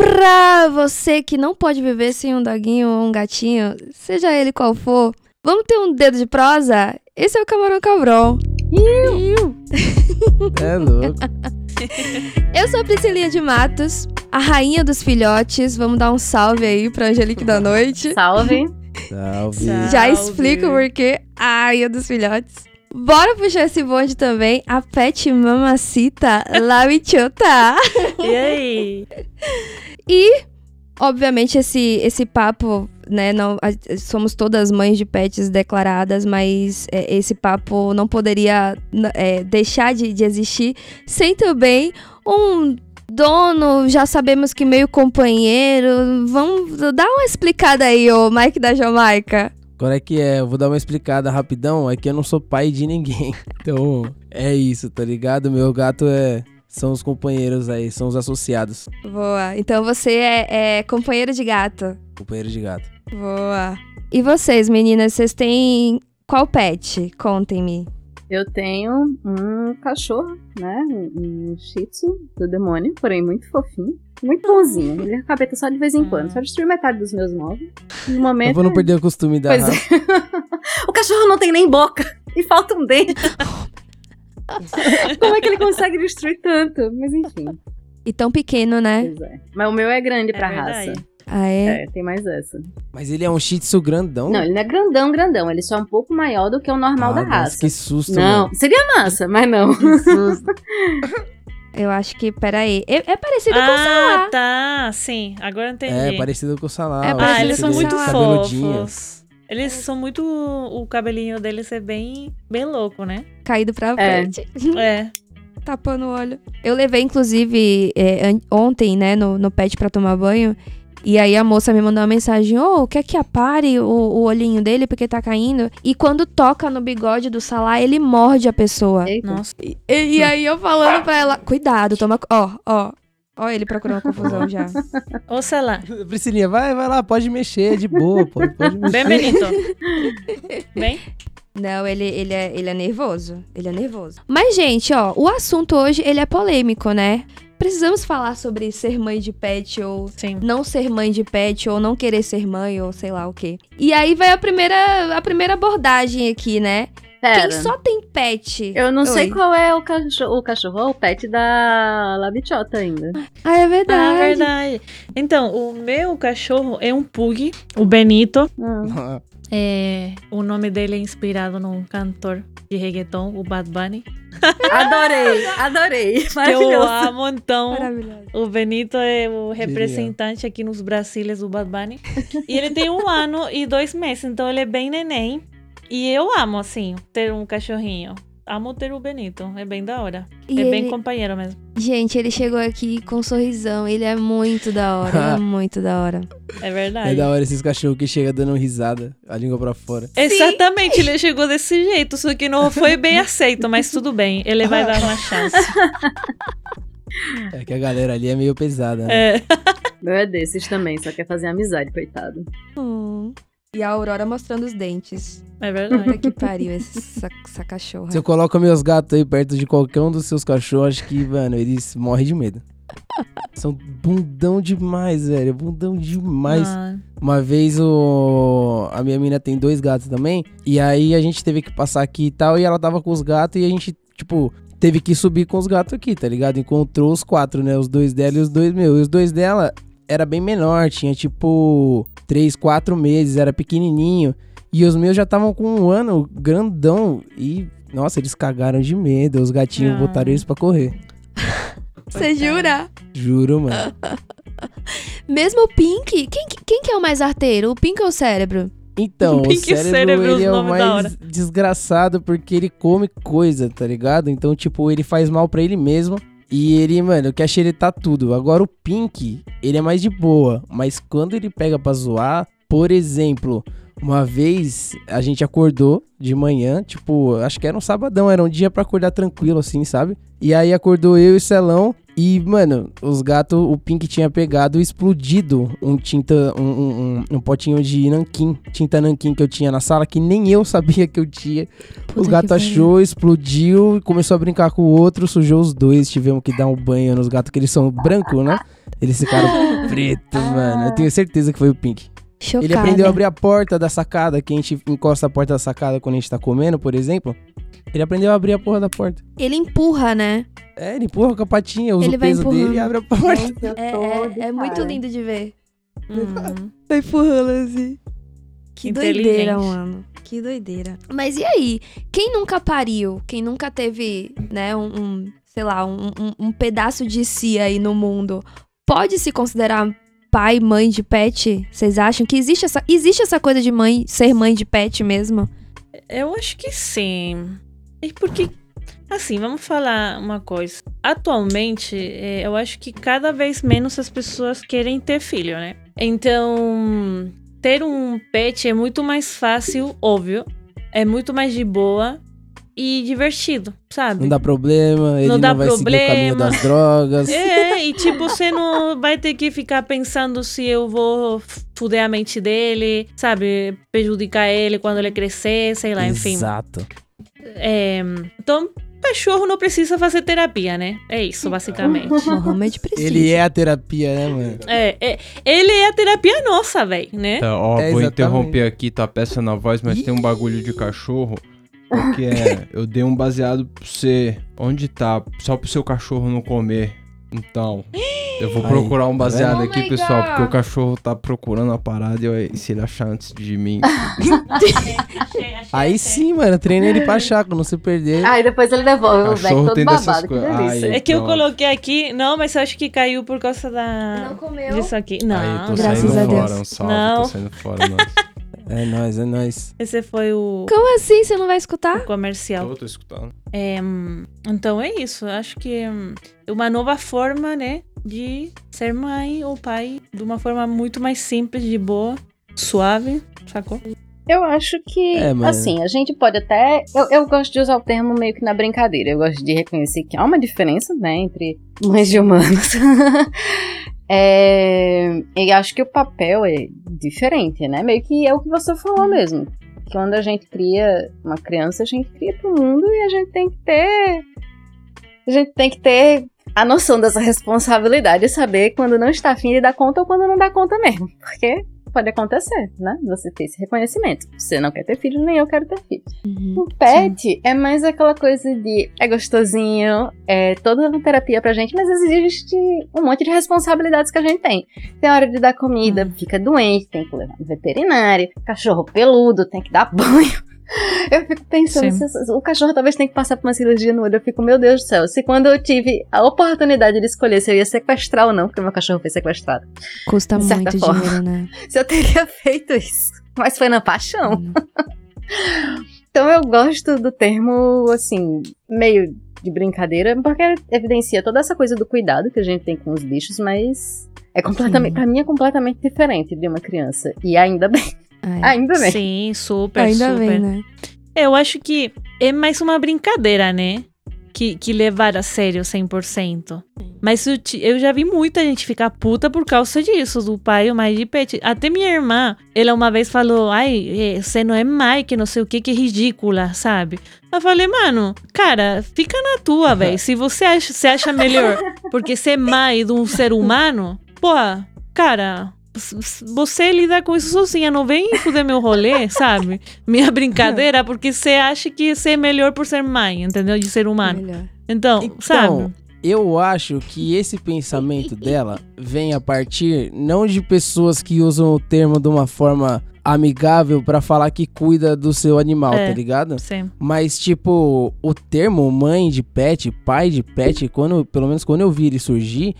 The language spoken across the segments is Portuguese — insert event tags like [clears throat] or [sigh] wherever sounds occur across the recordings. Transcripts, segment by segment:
Pra você que não pode viver sem um doguinho ou um gatinho, seja ele qual for, vamos ter um dedo de prosa? Esse é o Camarão Cabrão. [laughs] É louco. [laughs] Eu sou a Priscilinha de Matos, a rainha dos filhotes. Vamos dar um salve aí pra Angelique da Noite. Salve. Salve. Salve. Já explico por que a rainha dos filhotes. Bora puxar esse bonde também, a Pet Mamacita La Bichota. E aí? [laughs] E, obviamente, esse, esse papo, né? Não, somos todas mães de pets declaradas, mas é, esse papo não poderia é, deixar de, de existir sem também um dono, já sabemos que meio companheiro. Vamos dar uma explicada aí, ô Mike da Jamaica. Qual é que é? Eu vou dar uma explicada rapidão. É que eu não sou pai de ninguém. [laughs] Então, é isso, tá ligado? Meu gato é. São os companheiros aí, são os associados. Boa. Então você é, é companheiro de gato. Companheiros de gato. Boa. E vocês, meninas, vocês têm qual pet? Contem-me. Eu tenho um cachorro, né? Um, shih tzu do demônio, porém muito fofinho. Muito bonzinho. Ele capeta só de vez em quando. Só destruiu metade dos meus móveis. No Eu momento. vou não perder o costume da Pois é. [laughs] o cachorro não tem nem boca. E falta um dente. [laughs] [laughs] Como é que ele consegue destruir tanto? Mas enfim. E tão pequeno, né? Pois é. Mas o meu é grande É pra verdade. raça. Ah, é? É, tem mais essa. Mas ele é um shih tzu grandão. Não, ele não é grandão, grandão. Ele só é um pouco maior do que o normal Ah, da nossa, raça. Que susto, Não, mano. seria massa, mas não. Que susto. [laughs] Eu acho que, peraí. É, é parecido com o Ah, Salah. tá. Sim, agora entendi. É, parecido com o Salah. É Ah, eles com são muito fofos. Eles são muito. O cabelinho deles é bem, bem louco, né? Caído pra É. frente. [laughs] É. Tapando o olho. Eu levei, inclusive, é, ontem, né, no, no pet pra tomar banho. E aí a moça me mandou uma mensagem: Ô, quer que apare o, o olhinho dele porque tá caindo? E quando toca no bigode do Salah, ele morde a pessoa. Eita. Nossa. E, e aí eu falando pra ela: cuidado, toma. Ó, ó. Ó, ele procurando confusão já. Ou sei lá. Priscilinha, vai, vai lá, pode mexer, de boa, pode, pode mexer. Bem Benito. Bem? Não, ele, ele, é, ele é nervoso. Ele é nervoso. Mas, gente, ó, o assunto hoje, ele é polêmico, né? Precisamos falar sobre ser mãe de pet ou Sim. não ser mãe de pet ou não querer ser mãe ou sei lá o quê. E aí vai a primeira, a primeira abordagem aqui, né? Pera. Quem só tem pet? Eu não sei Oi. qual é o cachorro, o cachorro ou o pet da Labichota ainda. Ah, é Ah, verdade. verdade. Então, o meu cachorro é um pug, o Benito. Ah. [laughs] É, o nome dele é inspirado num cantor de reggaeton, o Bad Bunny. [laughs] Adorei, adorei. Que eu Maravilhoso. amo, então. Maravilhoso. O Benito é o representante aqui nos Brasílias do Bad Bunny. E ele tem um ano e dois meses, então ele é bem neném. E eu amo, assim, ter um cachorrinho. Amo ter o Benito, é bem da hora. E é bem ele- companheiro mesmo. Gente, ele chegou aqui com um sorrisão. Ele é muito da hora. ele é [laughs] muito da hora. É É verdade. da hora esses cachorros que chegam dando risada, a língua pra fora. Exatamente, ele chegou desse jeito, só que não foi bem [laughs] aceito, mas tudo bem, ele vai dar uma chance. [laughs] É que a galera ali é meio pesada, né? É. Meu é desses também, só quer fazer amizade, coitado. Hum. E a Aurora mostrando os dentes. É verdade. Puta que pariu essa, essa cachorra. Se eu coloco meus gatos aí perto de qualquer um dos seus cachorros, acho que, mano, eles morrem de medo. São bundão demais, velho. Bundão demais. Ah, Uma vez o a minha mina tem dois gatos também, e aí a gente teve que passar aqui e tal, e ela tava com os gatos e a gente, tipo, teve que subir com os gatos aqui, tá ligado? Encontrou os quatro, né? Os dois dela e os dois meus. E os dois dela era bem menor, tinha tipo três, quatro meses, era pequenininho. E os meus já estavam com um ano, grandão. E, nossa, eles cagaram de medo. Os gatinhos Ah. botaram eles pra correr. Você jura? Juro, mano. [laughs] Mesmo o Pink? Quem, que- quem que é o mais arteiro? O Pink ou o cérebro? Então, [laughs] o Pink cérebro, cérebro, ele é o nomes da hora. mais desgraçado porque ele come coisa, tá ligado? Então, tipo, ele faz mal pra ele mesmo. E ele, mano, quer xeretar tudo. Agora o Pink, ele é mais de boa. Mas quando ele pega pra zoar, por exemplo, uma vez a gente acordou de manhã, tipo, acho que era um sabadão, era um dia pra acordar tranquilo, assim, sabe? E aí acordou eu e o Celão. E, mano, os gatos, o Pink tinha pegado e explodido um tinta, um, um, um- um potinho de nanquim, tinta nanquim que eu tinha na sala, que nem eu sabia que eu tinha. Puta o gato achou, explodiu, começou a brincar com o outro, sujou os dois, tivemos que dar um banho nos gatos, que eles são brancos, né? Eles ficaram [laughs] pretos, mano. Eu tenho certeza que foi o Pink. Chocada. Ele aprendeu a abrir a porta da sacada, que a gente encosta a porta da sacada quando a gente tá comendo, por exemplo. Ele aprendeu a abrir a porra da porta. Ele empurra, né? É, ele empurra com a patinha, usa Ele o vai peso empurrando. dele e abre a porta. É, é- é muito lindo de ver. Uhum. [laughs] Tá empurrando assim. Que doideira, mano. Que doideira. Mas e aí? Quem nunca pariu? Quem nunca teve, né, um, um, sei lá, um, um, um pedaço de si aí no mundo, pode se considerar pai, mãe de pet? Vocês acham que existe essa, existe essa coisa de mãe, ser mãe de pet mesmo? Eu acho que sim. E porque, assim, vamos falar uma coisa. Atualmente, é, eu acho que cada vez menos as pessoas querem ter filho, né? Então, ter um pet é muito mais fácil, óbvio. É muito mais de boa e divertido, sabe? Não dá problema, ele Não não, dá vai seguir o caminho problema. das drogas. [laughs] É, e tipo, você não vai ter que ficar pensando se eu vou fuder a mente dele, sabe? Prejudicar ele quando ele crescer, sei lá, enfim. Exato. É, então, cachorro não precisa fazer terapia, né? É isso, basicamente. [laughs] Mohamed precisa. Ele é a terapia, né, mano? É, é, ele é a terapia nossa, velho, né? Tá, ó, É, vou exatamente. interromper aqui tua peça na voz, mas tem um bagulho de cachorro. Porque é, eu dei um baseado pra você. Onde tá? Só pro seu cachorro não comer. Então, eu vou Aí, procurar um tá baseado aqui, Oh pessoal, God. porque o cachorro tá procurando a parada e eu- se ele achar antes de mim. [laughs] Aí sim, mano, treina ele pra achar, quando você perder. Ai, depois ele devolve o Cachorro todo babado, que delícia. Ai, É que eu coloquei aqui. Não, mas eu acho que caiu por causa da. Não comeu. Disso aqui. Não, Aí, tô graças saindo a Deus. fora, um salve, Não. tô saindo fora, nossa. [laughs] É nóis, é nóis. esse foi o Como assim? Você não vai escutar? comercial. Tô, tô escutando. É, então é isso. Eu Acho que é uma nova forma, né, de ser mãe ou pai de uma forma muito mais simples, de boa, suave, sacou? Eu acho que, É, mas- assim, a gente pode até. Eu, eu gosto de usar o termo meio que na brincadeira. Eu gosto de reconhecer que há uma diferença, né, entre mães de humanos. [laughs] é, e acho que o papel é diferente, né? Meio que é o que você falou mesmo. Quando a gente cria uma criança, a gente cria pro mundo e a gente tem que ter. A gente tem que ter a noção dessa responsabilidade e saber quando não está afim de dar conta ou quando não dá conta mesmo. Porque pode acontecer, né? Você ter esse reconhecimento. Você não quer ter filho, nem eu quero ter filho. O pet é mais aquela coisa de é gostosinho, é toda uma terapia pra gente, mas existe um monte de responsabilidades que a gente tem. Tem hora de dar comida, fica doente, tem que levar no veterinário, cachorro peludo, tem que dar [laughs] banho. [laughs] Eu fico pensando, se- o cachorro talvez tenha que passar por uma cirurgia no olho. Eu fico, meu Deus do céu, se quando eu tive a oportunidade de escolher se eu ia sequestrar ou não, porque meu cachorro foi sequestrado, Custa muito forma. dinheiro, né? [laughs] se eu teria feito isso. Mas foi na paixão. Hum. [laughs] Então eu gosto do termo, assim, meio de brincadeira, porque evidencia toda essa coisa do cuidado que a gente tem com os bichos, mas é completamente, mim é completamente diferente de uma criança. E ainda bem, Ai. ainda bem. Sim, super, Ainda super. bem, né? Eu acho que é mais uma brincadeira, né? Que, que levar a sério 100%. Mas eu, eu já vi muita gente ficar puta por causa disso, do pai e o mãe de pet. Até minha irmã, ela uma vez falou, ai, eh, você não é mãe, que não sei o que, que ridícula, sabe? Eu falei, mano, cara, fica na tua, velho. Se você acha, você acha melhor [laughs] porque ser mãe de um ser humano, porra, cara, você lida com isso sozinha, não vem fuder meu rolê, [laughs] sabe? Minha brincadeira, porque você acha que você é melhor por ser mãe, entendeu? De ser humano. Melhor. Então, Então, sabe? Eu acho que esse pensamento dela vem a partir não de pessoas que usam o termo de uma forma amigável pra falar que cuida do seu animal, É. tá ligado? Sim. Mas, tipo, o termo mãe de pet, pai de pet, quando, pelo menos quando eu vi ele surgir,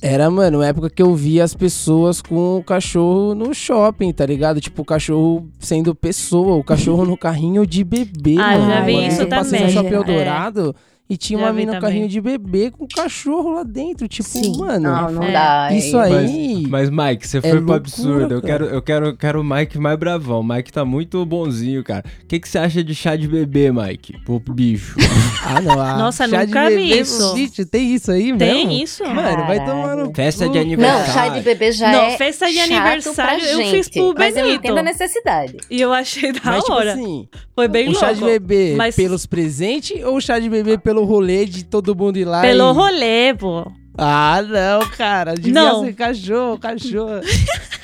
era, mano, época que eu via as pessoas com o cachorro no shopping, tá ligado? Tipo, o cachorro sendo pessoa, o cachorro no carrinho de bebê, Ah, mano. já vi Uma vez isso eu passei no também, shopping é. E tinha Já uma vi mina no também. carrinho de bebê com o cachorro lá dentro. Tipo, Sim. mano, Não, não É. dá. isso é- aí... Mas, Mike, você foi pro loucura, absurdo. Eu cara. quero, eu quero, quero o Mike mais bravão. O Mike tá muito bonzinho, cara. O que, que você acha de chá de bebê, Mike? Pro bicho. [laughs] Ah, não. ah, Nossa, chá nunca de vi bebê, isso. Bicho, tem isso aí mesmo? Tem isso? Mano, vai tomar no Festa de Não, aniversário. chá de bebê já Não, é festa de chato aniversário pra eu gente, fiz pro Mas eu Benito. entendo a necessidade. E eu achei da Mas, tipo hora. assim, Foi bem o louco. chá de bebê Mas- pelos presentes ou o chá de bebê pelo rolê de todo mundo ir lá Pelo e... rolê, pô. Ah, não, cara. Devia Não. ser cachorro, cachorro. [laughs]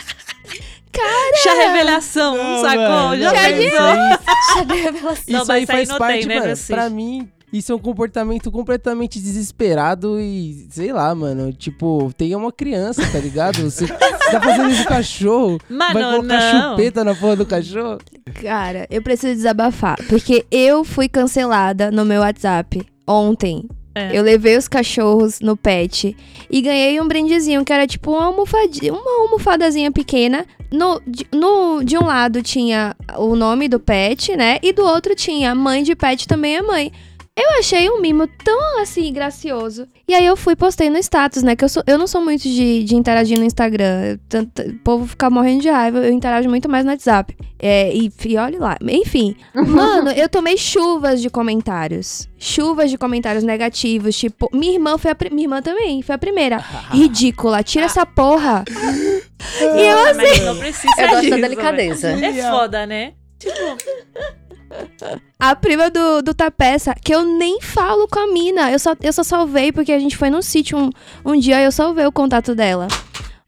Já revelação, Não, sacou? mano, Já não, Já isso aí, [laughs] Não, isso mas aí aí faz parte, tem, né, mano. Pra mim, isso é um comportamento completamente desesperado e, sei lá, mano. Tipo, tem uma criança, tá ligado? Você, [laughs] você tá fazendo isso com cachorro. Mano, vai colocar não. chupeta na porra do cachorro? Cara, eu preciso desabafar. Porque eu fui cancelada no meu WhatsApp ontem. É. Eu levei os cachorros no pet e ganhei um brindezinho que era tipo uma almofadinha, uma almofadazinha pequena. No, de, no, de um lado tinha o nome do pet, né? E do outro tinha mãe de pet também é mãe. Eu achei um mimo tão assim gracioso. E aí eu fui e postei no status, né? Que eu, sou, eu não sou muito de, de interagir no Instagram. Eu- tanto- o povo fica morrendo de raiva. Eu interajo muito mais no WhatsApp. É, e, e olhe lá. Enfim. [laughs] Mano, eu tomei chuvas de comentários. Chuvas de comentários negativos. Tipo, minha irmã foi a Minha irmã também, foi a primeira. [laughs] Ridícula, tira essa porra. [laughs] e eu mas não precisa Eu gosto da disso, delicadeza. É foda, né? Tipo, A prima do, do Tapeça, que eu nem falo com a mina. Eu só, eu só salvei porque a gente foi num sítio um, um dia e eu salvei o contato dela.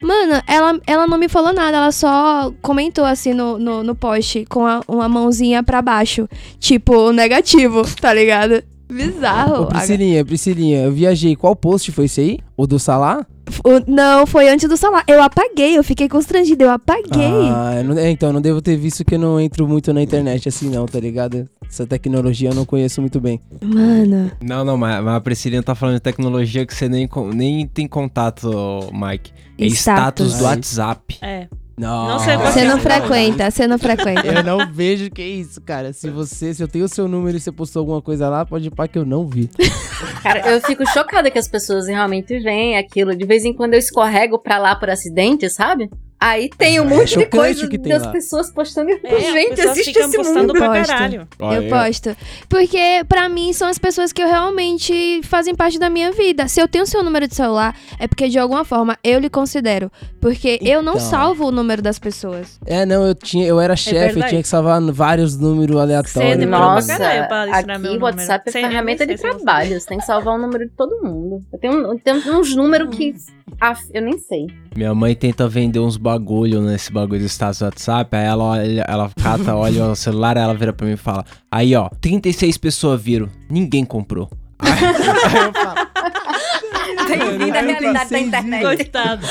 Mano, ela, ela não me falou nada, ela só comentou assim no, no, no post com a- uma mãozinha pra baixo. Tipo, negativo, tá ligado? Bizarro. Ô, Priscilinha, Priscilinha, eu viajei. Qual post foi esse aí? O do Salá? O- não, foi antes do salário. Eu apaguei, eu fiquei constrangida, eu apaguei. Ah, eu não- é, então, eu não devo ter visto que eu não entro muito na internet assim, não, tá ligado? Essa tecnologia eu não conheço muito bem. Mano, Não, não, mas, mas a Priscilinha tá falando de tecnologia que você nem, nem tem contato, Mike. É status, Status. do WhatsApp. é. Não, Não sei você não frequenta, você não frequenta. Eu não vejo que é isso, cara. Se você, se eu tenho o seu número e você postou alguma coisa lá, pode ir pra que eu não vi. [laughs] Cara, eu fico chocada que as pessoas realmente veem aquilo. De vez em quando eu escorrego pra lá por acidente, sabe? Aí tem um É monte de coisa o que tem das lá. pessoas postando. É, Gente, pessoas existe esse mundo. pra caralho. Eu posto. Porque, pra mim, são as pessoas que eu realmente fazem parte da minha vida. Se eu tenho seu número de celular, é porque de alguma forma eu lhe considero. Porque eu não Então. salvo o número das pessoas. É, não, eu tinha, eu era chefe, eu tinha que salvar vários números aleatórios. Você Nossa, caralho pra aqui o número. WhatsApp é Sem nem ferramenta de trabalho. Você tem que salvar o número de todo mundo. Eu tenho, eu tenho uns números que. ah, eu nem sei. Minha mãe tenta vender uns bagulho nesse bagulho do status do WhatsApp, aí ela olha, ela cata, [laughs] olha o celular, ela vira pra mim e fala: Aí ó, 36 pessoas viram, ninguém comprou. Aí, [laughs] aí eu falo, Bem-vindo à realidade da internet. Coitado.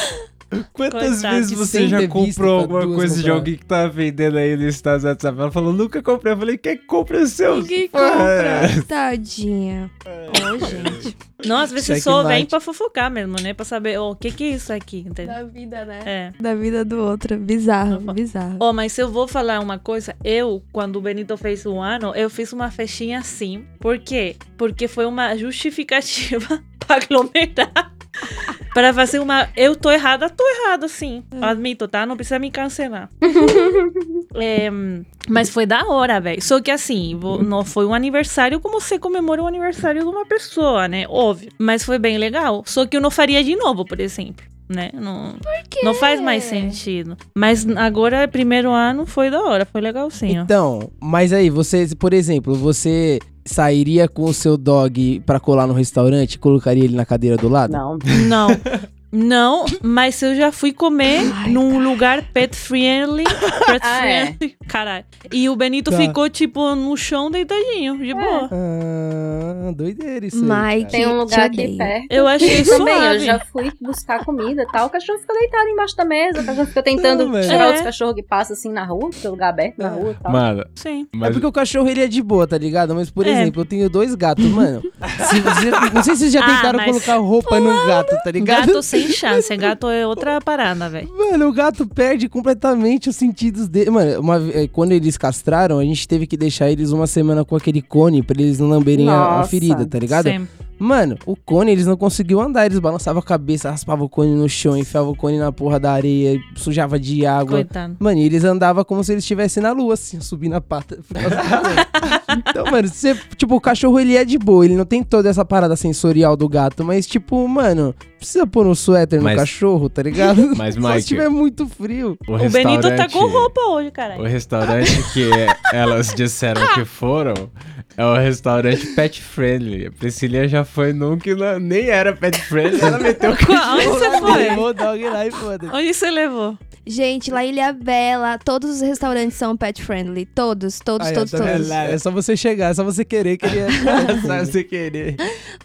Quantas Coitado. vezes você já comprou alguma coisa de comprar. alguém que tá vendendo aí no status do WhatsApp? Ela falou, nunca comprei. Eu falei, quem compra o seu? Ninguém Porra. compra. [laughs] Tadinha. Ô, gente. Não, às vezes Checkmate. só vem pra fofocar mesmo, né? Pra saber, o que que é isso aqui, entendeu? Da vida, né? É. Da vida do outro. Bizarro, Opa. bizarro. Ó, mas se eu vou falar uma coisa, eu, quando o Benito fez um ano, eu fiz uma festinha assim. Por quê? Porque foi uma justificativa [laughs] pra aglomerar. Pra fazer uma. Eu tô errada, tô errada, sim. Admito, tá? Não precisa me cancelar. [laughs] É, mas foi da hora, velho. Só que assim, vo- não foi um aniversário como você comemora o aniversário de uma pessoa, né? Óbvio. Mas foi bem legal. Só que eu não faria de novo, por exemplo. Né? Não, não faz mais sentido. Mas agora, primeiro ano, foi da hora. Foi legal sim, ó. Então, mas aí, você, por exemplo, você sairia com o seu dog pra colar no restaurante e colocaria ele na cadeira do lado? Não. Não. [laughs] Não, mas eu já fui comer Ai, num lugar pet friendly. Pet Ah, é? friendly. Caralho. E o Benito Tá. ficou, tipo, no chão deitadinho, de boa. Ah, doideira isso aí, Mike, cara. Tem um lugar aqui perto. Eu achei Também, eu já fui buscar comida e tal. O cachorro fica deitado embaixo da mesa. O cachorro fica tentando Não, tirar É. outros cachorros que passam assim na rua, porque é lugar aberto na rua e tal. Mano, Sim. É mas porque o cachorro ele é de boa, tá ligado? Mas, por É. exemplo, eu tenho dois gatos, mano. Se você- não sei se vocês já Ah, tentaram mas- colocar roupa num gato, tá ligado? Gato sem chance. Gato é outra [laughs] parada, velho. Mano, o gato perde completamente os sentidos dele. Mano, uma eh, quando eles castraram, a gente teve que deixar eles uma semana com aquele cone pra eles não lamberem a, a ferida, tá ligado? Sempre. Mano, o cone eles não conseguiam andar, eles balançavam a cabeça, raspavam o cone no chão, enfiavam o cone na porra da areia, sujava de água. Coitado. Mano, e eles andavam como se eles estivessem na lua, assim, subindo a pata. por causa do cone. [laughs] então, mano, você, tipo, o cachorro ele é de boa, ele não tem toda essa parada sensorial do gato, mas, tipo, mano, precisa pôr um suéter Mas- no cachorro, tá ligado? [laughs] Mas, [laughs] Só se Mike, tiver muito frio. o, O Benito tá com roupa hoje, O cara. restaurante que elas disseram que foram é o restaurante pet friendly. A Priscilia já foi num que não- nem era pet friendly, ela meteu o [laughs] Qual- Onde você foi? Levou o dog lá e foda-se. Onde você levou? Gente, lá em Ilha Bela, todos os restaurantes são pet friendly. Todos, todos, Aí, todos, tá vendo? todos. É só você chegar, é só você querer que ele é. [laughs] [laughs] Só você querer.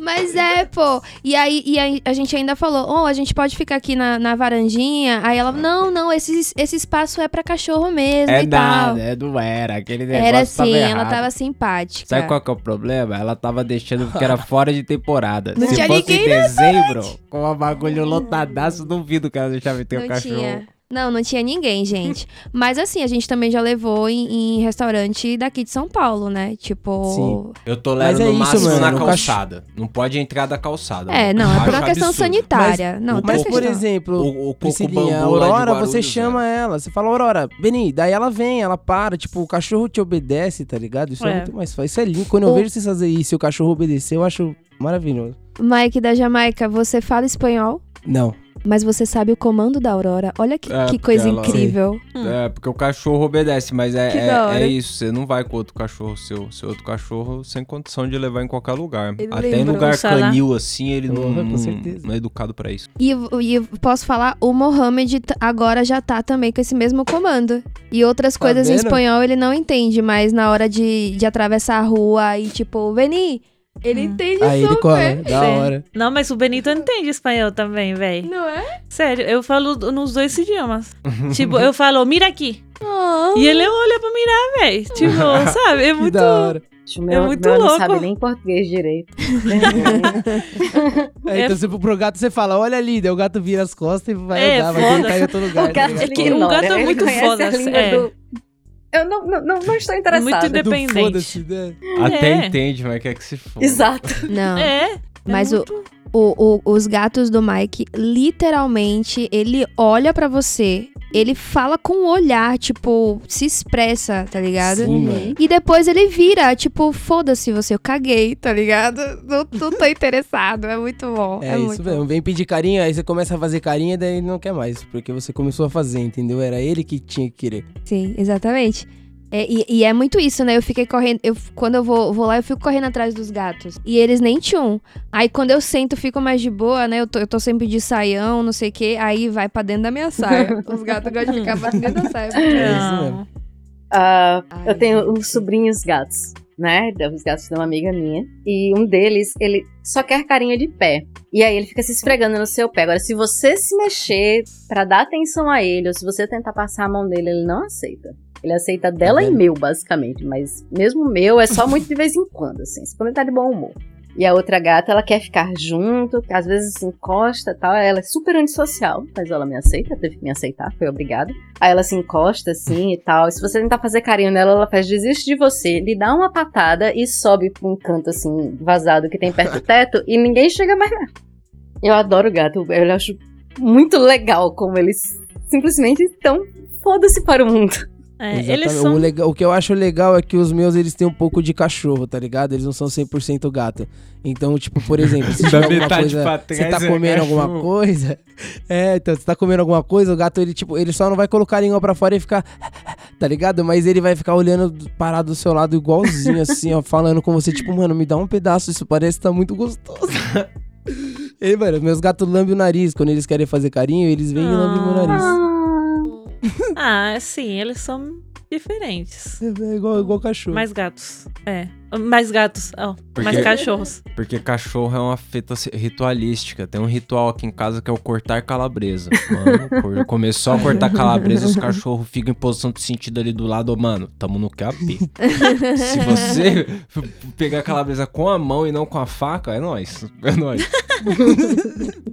Mas é, pô. E aí, e aí a gente ainda falou, oh, a gente pode ficar aqui na, na varandinha. Aí ela, não, não, esse, esse espaço é pra cachorro mesmo É e tal. nada, é não era. Aquele negócio Era tava assim, ela errado. tava simpática. Sabe qual que é o problema? Ela tava deixando porque era fora de temporada. Não Se tinha fosse ninguém em dezembro, com a bagulho lotadaço, duvido que ela deixava ter o Não cachorro. tinha. Não, não tinha ninguém, gente. [laughs] Mas assim, a gente também já levou em, em restaurante daqui de São Paulo, né? Tipo. Sim. Eu tolero Mas é no isso, máximo mano, na calçada. Não pode entrar da calçada. É, não, é por uma questão absurdo. sanitária. não, tem Mas, essa por questão. exemplo, O, o Priscilinha, Aurora, você Guarulhos, chama né? ela. Você fala, Aurora, Beni, daí ela vem, ela para. Tipo, o cachorro te obedece, tá ligado? Isso é, É. muito mais fácil. Isso é lindo. Quando eu O- vejo vocês fazer isso e o cachorro obedecer, eu acho maravilhoso. Mike da Jamaica, você fala espanhol? Não. Mas você sabe o comando da Aurora. Olha que, É, que coisa ela- incrível. É, porque o cachorro obedece, mas é, é, é isso. Você não vai com outro cachorro seu. Seu outro cachorro sem condição de levar em qualquer lugar. Ele Até em lugar canil, assim, ele não, não- não é educado pra isso. E, e posso falar, o Mohamed agora já tá também com esse mesmo comando. E outras Tá coisas em espanhol ele não entende, mas na hora de, de atravessar a rua e tipo, Veni, ele Hum. entende Aí ele super. cola. Da Sim. hora. Não, mas o Benito entende espanhol também, véi. Não é? Sério, eu falo nos dois idiomas. [laughs] tipo, eu falo, mira aqui. Oh. E ele olha pra mirar, véi. Tipo, [laughs] sabe? É Que muito. da hora. O meu, muito meu não louco. sabe nem português direito. [laughs] É então você pro gato você fala, olha ali, daí o gato vira as costas e vai É, andar, vai deitar em outro lugar. O tá gato ligado? É ele que o ignora, gato é ele muito conhece a foda-se, língua é. do- Eu não, não, não, estou interessada. Muito Do independente. foda-se, né? Até É. entende, mas quer que se foda. Exato. Não. É. Mas é muito- O- o- os gatos do Mike, literalmente, ele olha pra você, ele fala com o olhar, tipo, se expressa, tá ligado? Sim. E depois ele vira, tipo, foda-se você, eu caguei, tá ligado? Não, não tô [laughs] interessado, é muito bom. É, É, muito isso bom. mesmo. Vem pedir carinho, aí você começa a fazer carinho e daí ele não quer mais. Porque você começou a fazer, entendeu? Era ele que tinha que querer. Sim, exatamente. É, e, e é muito isso, né? Eu fiquei correndo. Eu, quando eu vou, vou lá, eu fico correndo atrás dos gatos. E eles nem tchum. Aí quando eu sento, fico mais de boa, né? Eu tô, eu tô sempre de saião, não sei o quê. Aí vai pra dentro da minha saia. [laughs] Os gatos gostam de ficar pra dentro da saia. É isso mesmo. Ai, eu tenho uns sobrinhos gatos, né? Os gatos de uma amiga minha. E um deles, ele só quer carinho de pé. E aí ele fica se esfregando no seu pé. Agora, se você se mexer pra dar atenção a ele, ou se você tentar passar a mão dele, ele não aceita. Ele aceita dela e meu, basicamente. Mas mesmo meu é só muito de vez em quando, assim. Se quando ele tá de bom humor. E a outra gata, ela quer ficar junto, às vezes se encosta e tal. Ela é super antissocial, mas ela me aceita, teve que me aceitar, foi obrigada. Aí ela se encosta assim e tal. E se você tentar fazer carinho nela, ela faz desiste de você, lhe dá uma patada e sobe pra um canto assim, vazado que tem perto do [laughs] teto e ninguém chega mais lá. Eu adoro gato, eu acho muito legal como eles simplesmente estão foda-se para o mundo. É, eles o, são. legal- o que eu acho legal é que os meus, eles têm um pouco de cachorro, tá ligado? Eles não são 100% gato. Então, tipo, por exemplo, se [laughs] tiver alguma metade coisa, pra você tá trás é comendo alguma cachorro. coisa... [laughs] É, então, você tá comendo alguma coisa, o gato, ele, tipo, ele só não vai colocar a língua pra fora e ficar... [laughs] Tá ligado? Mas ele vai ficar olhando parado do seu lado igualzinho, assim, ó, falando com você, tipo, mano, me dá um pedaço, isso parece que tá muito gostoso. E, mano, meus gatos lambem o nariz. Quando eles querem fazer carinho, eles vêm e lambem meu nariz. [laughs] Ah, sim, eles são diferentes. É, é igual, igual cachorro. Mais gatos. É. Mais gatos. Ó, mais cachorros. Porque cachorro é uma feta ritualística. Tem um ritual aqui em casa que é o cortar calabresa. Mano, [laughs] começou a [laughs] cortar calabresa, os cachorros ficam em posição de sentido ali do lado. Mano, tamo no QAP. Se você pegar a calabresa com a mão e não com a faca, é nóis. É nóis.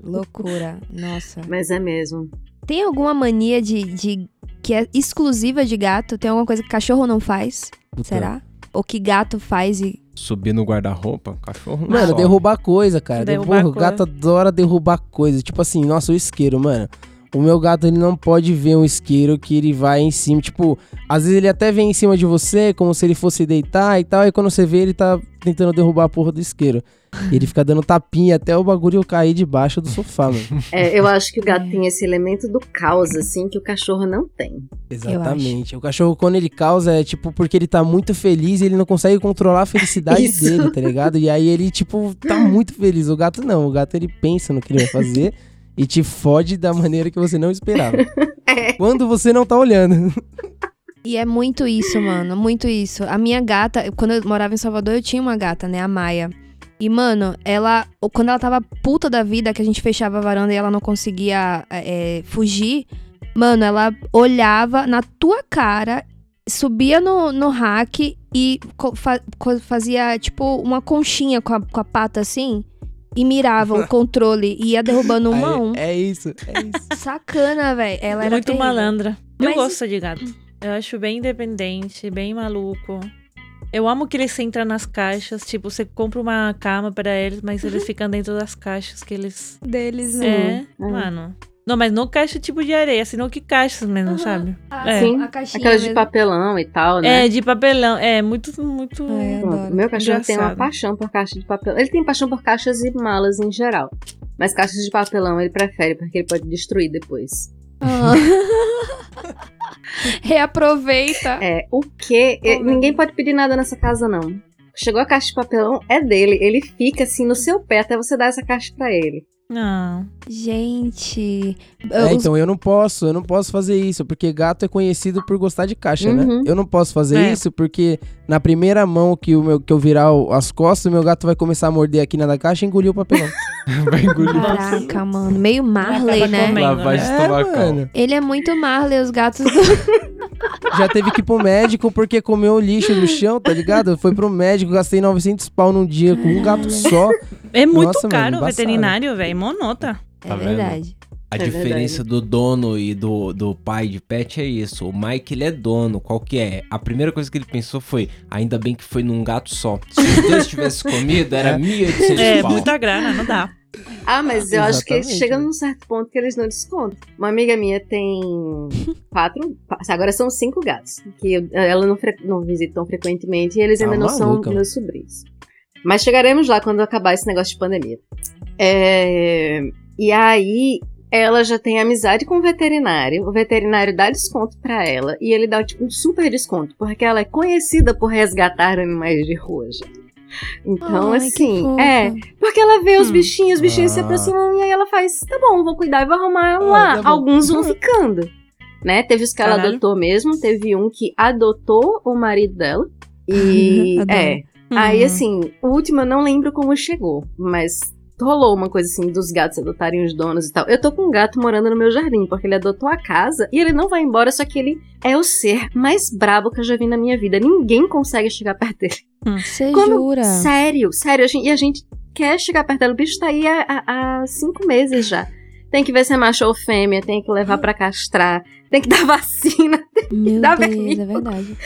Loucura. Nossa. Mas é mesmo. Tem alguma mania de, de. que é exclusiva de gato? Tem alguma coisa que cachorro não faz? Puta. Será? Ou que gato faz e. Subir no guarda-roupa, cachorro não Mano, sobe. derrubar coisa, cara. Derrubar o coisa. gato adora derrubar coisa. Tipo assim, nossa, o isqueiro, mano. O meu gato, ele não pode ver um isqueiro que ele vai em cima. Tipo, às vezes ele até vem em cima de você, como se ele fosse deitar e tal. E quando você vê, ele tá tentando derrubar a porra do isqueiro. E ele fica dando tapinha até o bagulho cair debaixo do sofá, mano. É, eu acho que o gato tem esse elemento do caos, assim, que o cachorro não tem. Exatamente. O cachorro, quando ele causa, é tipo porque ele tá muito feliz e ele não consegue controlar a felicidade Isso. dele, tá ligado? E aí ele, tipo, tá muito feliz. O gato não. O gato ele pensa no que ele vai fazer e te fode da maneira que você não esperava. [laughs] É. Quando você não tá olhando. E é muito isso, mano, muito isso. A minha gata, quando eu morava em Salvador, eu tinha uma gata, né, a Maia. E, mano, ela, quando ela tava puta da vida, que a gente fechava a varanda e ela não conseguia é, fugir, mano, ela olhava na tua cara, subia no, no rack e fazia, tipo, uma conchinha com a, com a pata assim e mirava o controle e ia derrubando um a um. É isso, é isso. Sacana, velho. Ela era Muito terrível. malandra. Eu Mas- gosto de gato. Eu acho bem independente, bem maluco. Eu amo que eles entram nas caixas. Tipo, você compra uma cama pra eles, mas eles ficam dentro das caixas que eles. Deles, né? É, é. mano. Não, mas não caixa tipo de areia, senão que caixas mesmo, Aham. sabe? Ah, É. Sim, Aquelas de papelão e tal, né? É, de papelão. É, muito, muito. Ai, Pronto, meu cachorro tem uma Engraçado. paixão por caixa de papelão. Ele tem paixão por caixas e malas em geral. Mas caixas de papelão ele prefere, porque ele pode destruir depois. Ah. [laughs] Reaproveita. É, o quê? Oh, meu Ninguém pode pedir nada nessa casa, não. Chegou a caixa de papelão, é dele. Ele fica assim no seu pé até você dar essa caixa pra ele. Não. Gente. É, os- então eu não posso, eu não posso fazer isso, porque gato é conhecido por gostar de caixa, né? Uhum. Eu não posso fazer É. isso porque na primeira mão que, o meu, que eu virar o- as costas, o meu gato vai começar a morder aqui na da caixa e engolir o papelão. [laughs] Vai engolir. Caraca, mano. Meio Marley, né? comendo. Lavagem É, estomacal. mano. Ele é muito Marley, os gatos do... [laughs] Já teve que ir pro médico porque comeu o lixo no chão, tá ligado? Foi pro médico, gastei 900 pau num dia com um gato só. É muito Nossa, mano, caro o embaçado. veterinário, velho. Monota. É Tá vendo? verdade. A É diferença do dono e do, do pai de pet é isso. O Mike, ele é dono. Qual que é? A primeira coisa que ele pensou foi, ainda bem que foi num gato só. Se os dois tivessem comido, era 1.800 É, pau. muita grana, não dá. Ah, mas eu acho que chega né? num certo ponto que eles não descontam. Uma amiga minha tem [laughs] quatro, agora são cinco gatos, que ela não, não visita tão frequentemente e eles ainda não são meus sobrinhos. Mas chegaremos lá quando acabar esse negócio de pandemia. É, E aí, ela já tem amizade com o veterinário, o veterinário dá desconto pra ela e ele dá tipo um super desconto, porque ela é conhecida por resgatar animais de rua. já. Então, Ai, assim, é, porque ela vê os Hum. bichinhos, os bichinhos se Ah. aproximam e aí ela faz, tá bom, vou cuidar e vou arrumar Ah, lá. tá bom. Alguns vão [laughs] ficando, né? Teve os que ela Caralho. adotou mesmo, teve um que adotou o marido dela. E [laughs] é, aí Uhum. assim, o último eu não lembro como chegou, mas rolou uma coisa assim dos gatos adotarem os donos e tal. Eu tô com um gato morando no meu jardim, porque ele adotou a casa e ele não vai embora, só que ele é o ser mais brabo que eu já vi na minha vida. Ninguém consegue chegar perto dele. Você Quando- jura? Sério, sério. a gente- e a gente quer chegar perto dela. O bicho tá aí há, há- há cinco meses já. Tem que ver se é macho ou fêmea, tem que levar pra castrar, tem que dar [laughs] vacina. Meu Dá Deus, vermelho. é verdade.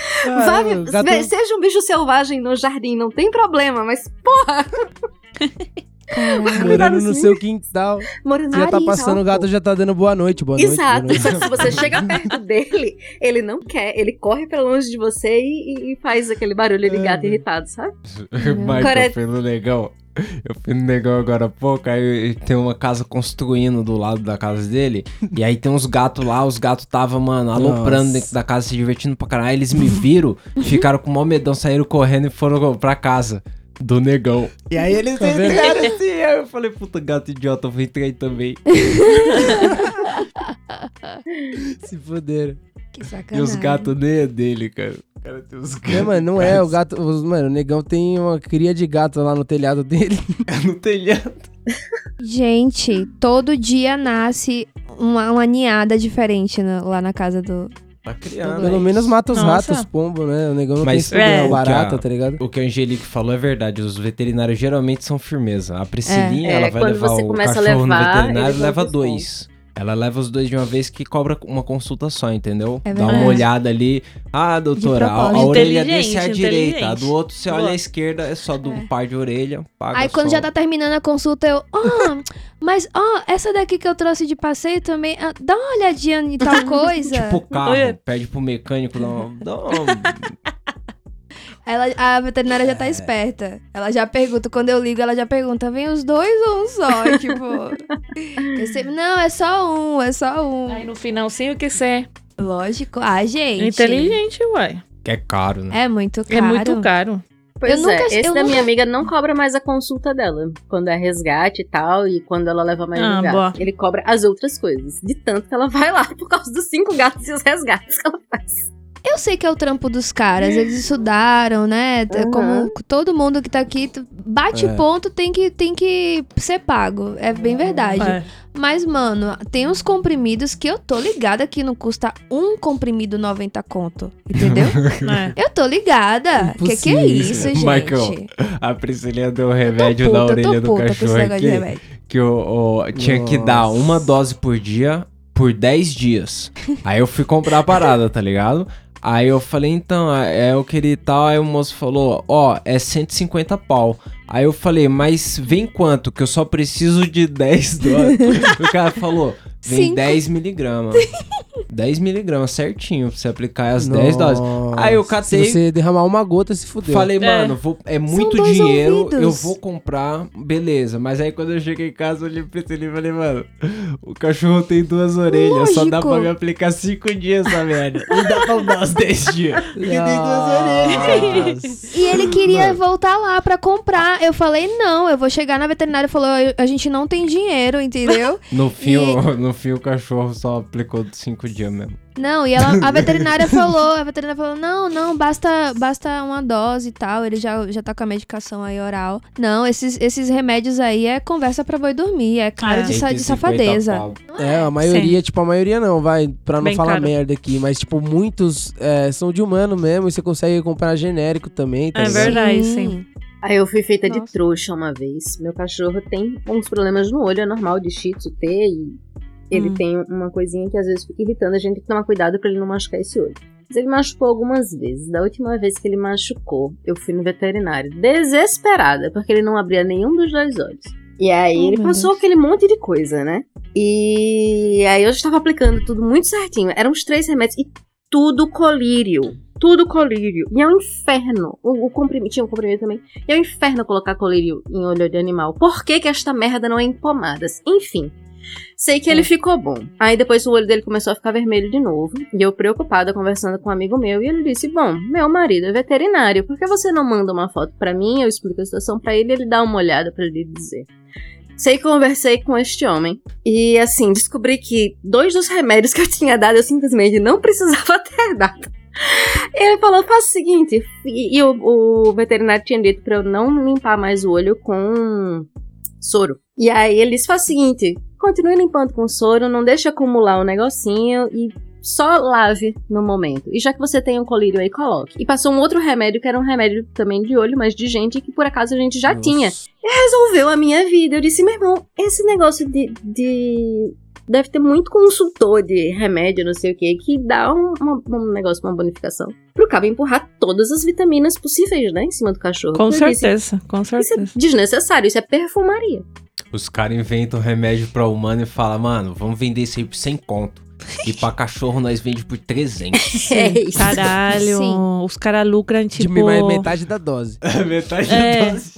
Vê- seja um bicho selvagem no jardim, não tem problema, mas [laughs] Caraca. morando no seu quintal. morando Já tá passando, o gato já tá dando boa noite, boa noite. Exato. boa noite. Se você chega perto [laughs] dele, ele não quer. Ele corre pra longe de você e, e- e faz aquele barulho de gato É. irritado, sabe? Eu fui no negão. Eu fui no negão agora há pouco, aí tem uma casa construindo do lado da casa dele. [laughs] e aí tem uns gatos lá, os gatos tava, mano, aloprando Nossa. dentro da casa, se divertindo pra caralho. Aí eles me viram, [laughs] ficaram com o maior medão, saíram correndo e foram pra casa do negão. E aí eles Tá vendo? entraram assim, aí eu falei, puta gato idiota, eu vou entrar aí também. [laughs] Se fuderam. Que E sacanagem. os gatos nem é dele, cara. O cara tem os gatos. É, mano, não é. O gato. os- mano, o negão tem uma cria de gato lá no telhado dele. [laughs] no telhado. Gente, todo dia nasce uma, uma ninhada diferente na- lá na casa do. Tá criando. Pelo menos mata os Nossa. ratos, pombo, né? O negão não Mas tem é. barata, tá ligado? O que a Angelique falou é verdade. Os veterinários geralmente são firmeza. A Priscilinha, É. ela É, vai quando levar você o começa a cachorro levar, no veterinário leva dois. Ela leva os dois de uma vez que cobra uma consulta só, entendeu? É Dá uma olhada ali. Ah, doutora, a, a orelha desse é a direita. A do outro, você olha a esquerda, é só do É. par de orelha. Paga Aí quando só. já tá terminando a consulta, eu. Ah, mas ó, essa daqui que eu trouxe de passeio também. ah, dá uma olhadinha em tal [laughs] coisa. Tipo o carro, pede pro mecânico, dá uma, dá uma- [laughs] Ela, a veterinária já tá É. esperta. Ela já pergunta, quando eu ligo, ela já pergunta: vem os dois ou um só? [laughs] tipo. eu sempre, não, é só um, é só um. Aí no finalzinho que ser Lógico. Ah, gente. inteligente, uai. que é caro, né? É muito caro. É muito caro. Pois Eu é, nunca- esse eu da nunca- minha amiga não cobra mais a consulta dela. Quando é resgate e tal, e quando ela leva mais Ah, um gato. boa. Ele cobra as outras coisas. De tanto que ela vai lá [laughs] por causa dos cinco gatos e os resgates que ela faz. Eu sei que é o trampo dos caras, eles estudaram, né? Uhum. Como todo mundo que tá aqui, bate É. ponto, tem que, tem que ser pago. É bem verdade. É. Mas, mano, tem uns comprimidos que eu tô ligada que não custa um comprimido 90 conto. Entendeu? [laughs] É. eu tô ligada. Que que é isso, gente? Michael, A Priscilia deu o Eu tô remédio puta, na eu orelha do puta com esse cachorro aqui. remédio. Que o, o- tinha que dar Nossa. uma dose por dia por 10 dias. Aí eu fui comprar a parada, tá ligado? Aí eu falei, então, é, eu queria e tal. Aí o moço falou, ó, é 150 pau. Aí eu falei, mas vem quanto? Que eu só preciso de [laughs] 10 doses. o cara falou, vem Cinco. 10 miligramas. [laughs] 10 miligramas certinho pra você aplicar as 10 doses. Aí eu catei- Se você derramar uma gota, se fudeu. Falei, É. mano, vou- é muito dinheiro, ouvidos. eu vou comprar, beleza. Mas aí quando eu cheguei em casa, eu olhei pra ele e falei, mano, o cachorro tem duas orelhas, só dá Lógico. pra me aplicar cinco dias essa merda. [laughs] Não dá pra dar os 10 dias. Porque tem duas orelhas. E ele queria Mano. voltar lá pra comprar. Eu falei, não, eu vou chegar na veterinária e falou, a gente não tem dinheiro, entendeu? No fim, o, no fim, o cachorro só aplicou cinco dias mesmo. Não, e ela, a [laughs] veterinária falou, a veterinária falou, não, não, basta, basta uma dose e tal, ele já, já tá com a medicação aí oral. Não, esses, esses remédios aí é conversa pra boi dormir, é cara É. de, de 150 safadeza. É, a maioria, tipo, a maioria não, vai, pra não Bem falar caro. merda aqui, mas, tipo, muitos é, são de humano mesmo e você consegue comprar genérico também, tá É ligado? verdade. sim. Aí eu fui feita Nossa. de trouxa uma vez. Meu cachorro tem uns problemas no olho, é normal de shih tzu ter, e ele Hum. tem uma coisinha que às vezes fica irritando, a gente tem que tomar cuidado pra ele não machucar esse olho. Mas ele machucou algumas vezes. Da última vez que ele machucou, eu fui no veterinário, desesperada, porque ele não abria nenhum dos dois olhos. E aí Oh, ele passou Deus. aquele monte de coisa, né? E aí eu estava aplicando tudo muito certinho. Eram uns três remédios e tudo colírio. Tudo colírio. E é um inferno. O, o comprimido, tinha um comprimido também. E é um inferno colocar colírio em olho de animal. Por que, que esta merda não é em pomadas? Enfim. Sei que ele ficou bom. Aí depois o olho dele começou a ficar vermelho de novo. E eu preocupada conversando com um amigo meu. E ele disse: Bom, meu marido é veterinário. Por que você não manda uma foto pra mim? Eu explico a situação pra ele e ele dá uma olhada pra ele dizer. Sei que conversei com este homem. E assim, descobri que dois dos remédios que eu tinha dado eu simplesmente não precisava [laughs] ter dado. Ele falou: faz o seguinte. E, e o, o veterinário tinha dito pra eu não limpar mais o olho com soro. E aí ele disse: faz o seguinte. Continue limpando com soro, não deixe acumular o negocinho e só lave no momento. E já que você tem um colírio aí, coloque. E passou um outro remédio, que era um remédio também de olho, mas de gente, que por acaso a gente já Nossa. tinha resolveu a minha vida. Eu disse, meu irmão, esse negócio de. de- Deve ter muito consultor de remédio, não sei o que, que dá um, uma- um negócio, uma bonificação. Pro cabo empurrar todas as vitaminas possíveis, né? Em cima do cachorro. Com certeza, com Isso é certeza. desnecessário, isso é perfumaria. Os caras inventam remédio pra humano e falam, mano, vamos vender isso aí por 100 conto. E pra cachorro nós vende por 300. [laughs] É isso. Caralho, Sim. os caras lucram, tipo... Diminui metade da dose. [laughs] Metade É. da dose.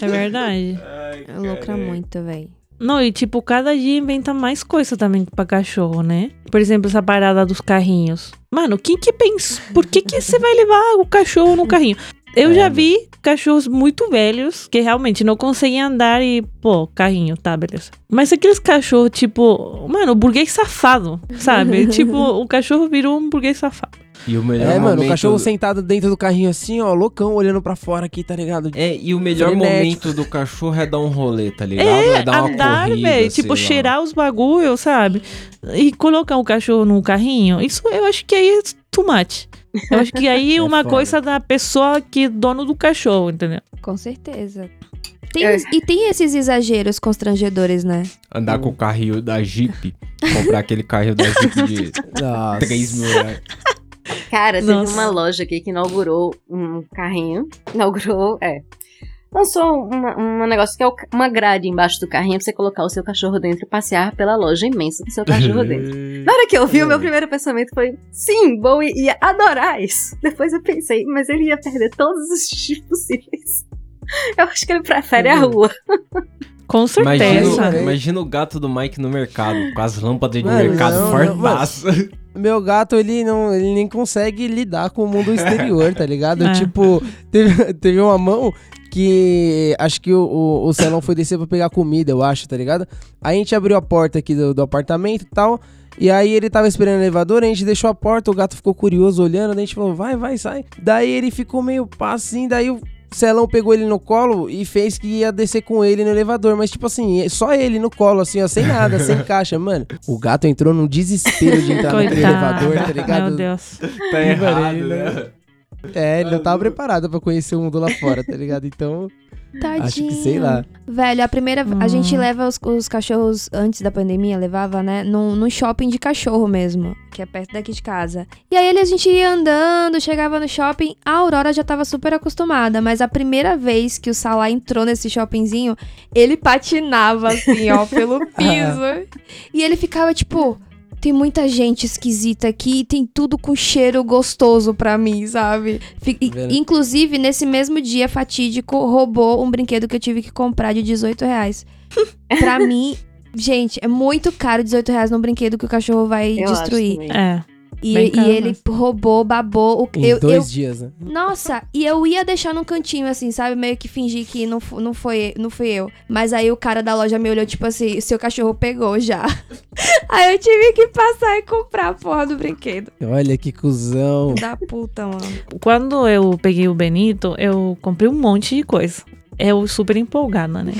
É verdade. [laughs] Ai, Lucra muito, velho. Não, e tipo, cada dia inventa mais coisa também pra cachorro, né? Por exemplo, essa parada dos carrinhos. Mano, quem que pensa? Por que que você vai levar o cachorro no carrinho? Eu É, já vi cachorros muito velhos que realmente não conseguem andar e, pô, carrinho, tá, beleza. Mas aqueles cachorros, tipo, mano, burguês safado, sabe? [laughs] tipo, o cachorro virou um burguês safado. E o melhor É, mano, o cachorro sentado dentro do carrinho assim, ó, loucão, olhando pra fora aqui, tá ligado? É, e o melhor Frenético. momento do cachorro é dar um rolê, tá ligado? É, dar uma andar, velho. Tipo, lá. cheirar os bagulho, sabe? E colocar o cachorro num carrinho. Isso eu acho que aí é too much. Eu acho que aí é [laughs] É uma foda. coisa da pessoa que é dono do cachorro, entendeu? Com certeza. Tem- É. E tem esses exageros constrangedores, né? Andar com o carrinho da Jeep, comprar aquele carrinho da Jeep de Nossa. 3 mil reais. Cara, teve Nossa. uma loja aqui que inaugurou um carrinho. Inaugurou, é. Lançou uma- um negócio que é uma grade embaixo do carrinho pra você colocar o seu cachorro dentro e passear pela loja imensa com o seu cachorro [laughs] dentro. Na hora que eu vi, o meu primeiro pensamento foi: sim, Bowie ia adorar isso. [laughs] Depois eu pensei, mas ele ia perder todos os xixis possíveis. Eu acho que ele prefere a rua. Com Imagina, certeza. Sim. imagina o gato do Mike no mercado, com as lâmpadas de Mano, mercado não, fortaço. Meu gato, ele não, ele nem consegue lidar com o mundo exterior, tá ligado? É. Tipo, teve, teve uma mão que acho que o, o, o Celão foi descer pra pegar comida, eu acho, tá ligado? Aí a gente abriu a porta aqui do, do apartamento e tal. E aí ele tava esperando o elevador, a gente deixou a porta, o gato ficou curioso olhando, daí a gente falou, vai, vai, sai. Daí ele ficou meio pá assim, daí o Celão pegou ele no colo e fez que ia descer com ele no elevador. Mas, tipo assim, só ele no colo, assim, ó, sem nada, [laughs] sem caixa, mano. O gato entrou num desespero de entrar [laughs] naquele Coitado. elevador, tá ligado? Meu Deus. Tá errado, né? É, ele não tava preparado pra conhecer o mundo lá fora, tá ligado? Então, Tadinho. [laughs] acho que sei lá. Velho, a primeira. A Hum. gente leva os, os cachorros antes da pandemia, levava, né? Num, num shopping de cachorro mesmo, que é perto daqui de casa. E aí ele, a gente ia andando, chegava no shopping, a Aurora já tava super acostumada, mas a primeira vez que o Salah entrou nesse shoppingzinho, ele patinava assim, ó, pelo [laughs] piso. e ele ficava tipo. Tem muita gente esquisita aqui e tem tudo com cheiro gostoso pra mim, sabe? E- Vendo? inclusive, nesse mesmo dia fatídico, roubou um brinquedo que eu tive que comprar de 18 reais. [laughs] pra mim, gente, é muito caro 18 reais num brinquedo que o cachorro vai Eu destruir. É. E, e ele roubou, babou. O, Em eu, dois eu- dias, né? nossa, e eu ia deixar num cantinho, assim, sabe? Meio que fingir que não, não, foi, não fui eu. Mas aí o cara da loja me olhou, tipo assim, seu cachorro pegou já. [laughs] aí eu tive que passar e comprar a porra do brinquedo. Olha que cuzão. Da puta, mano. Quando eu peguei o Benito, eu comprei um monte de coisa. Eu super empolgada, né?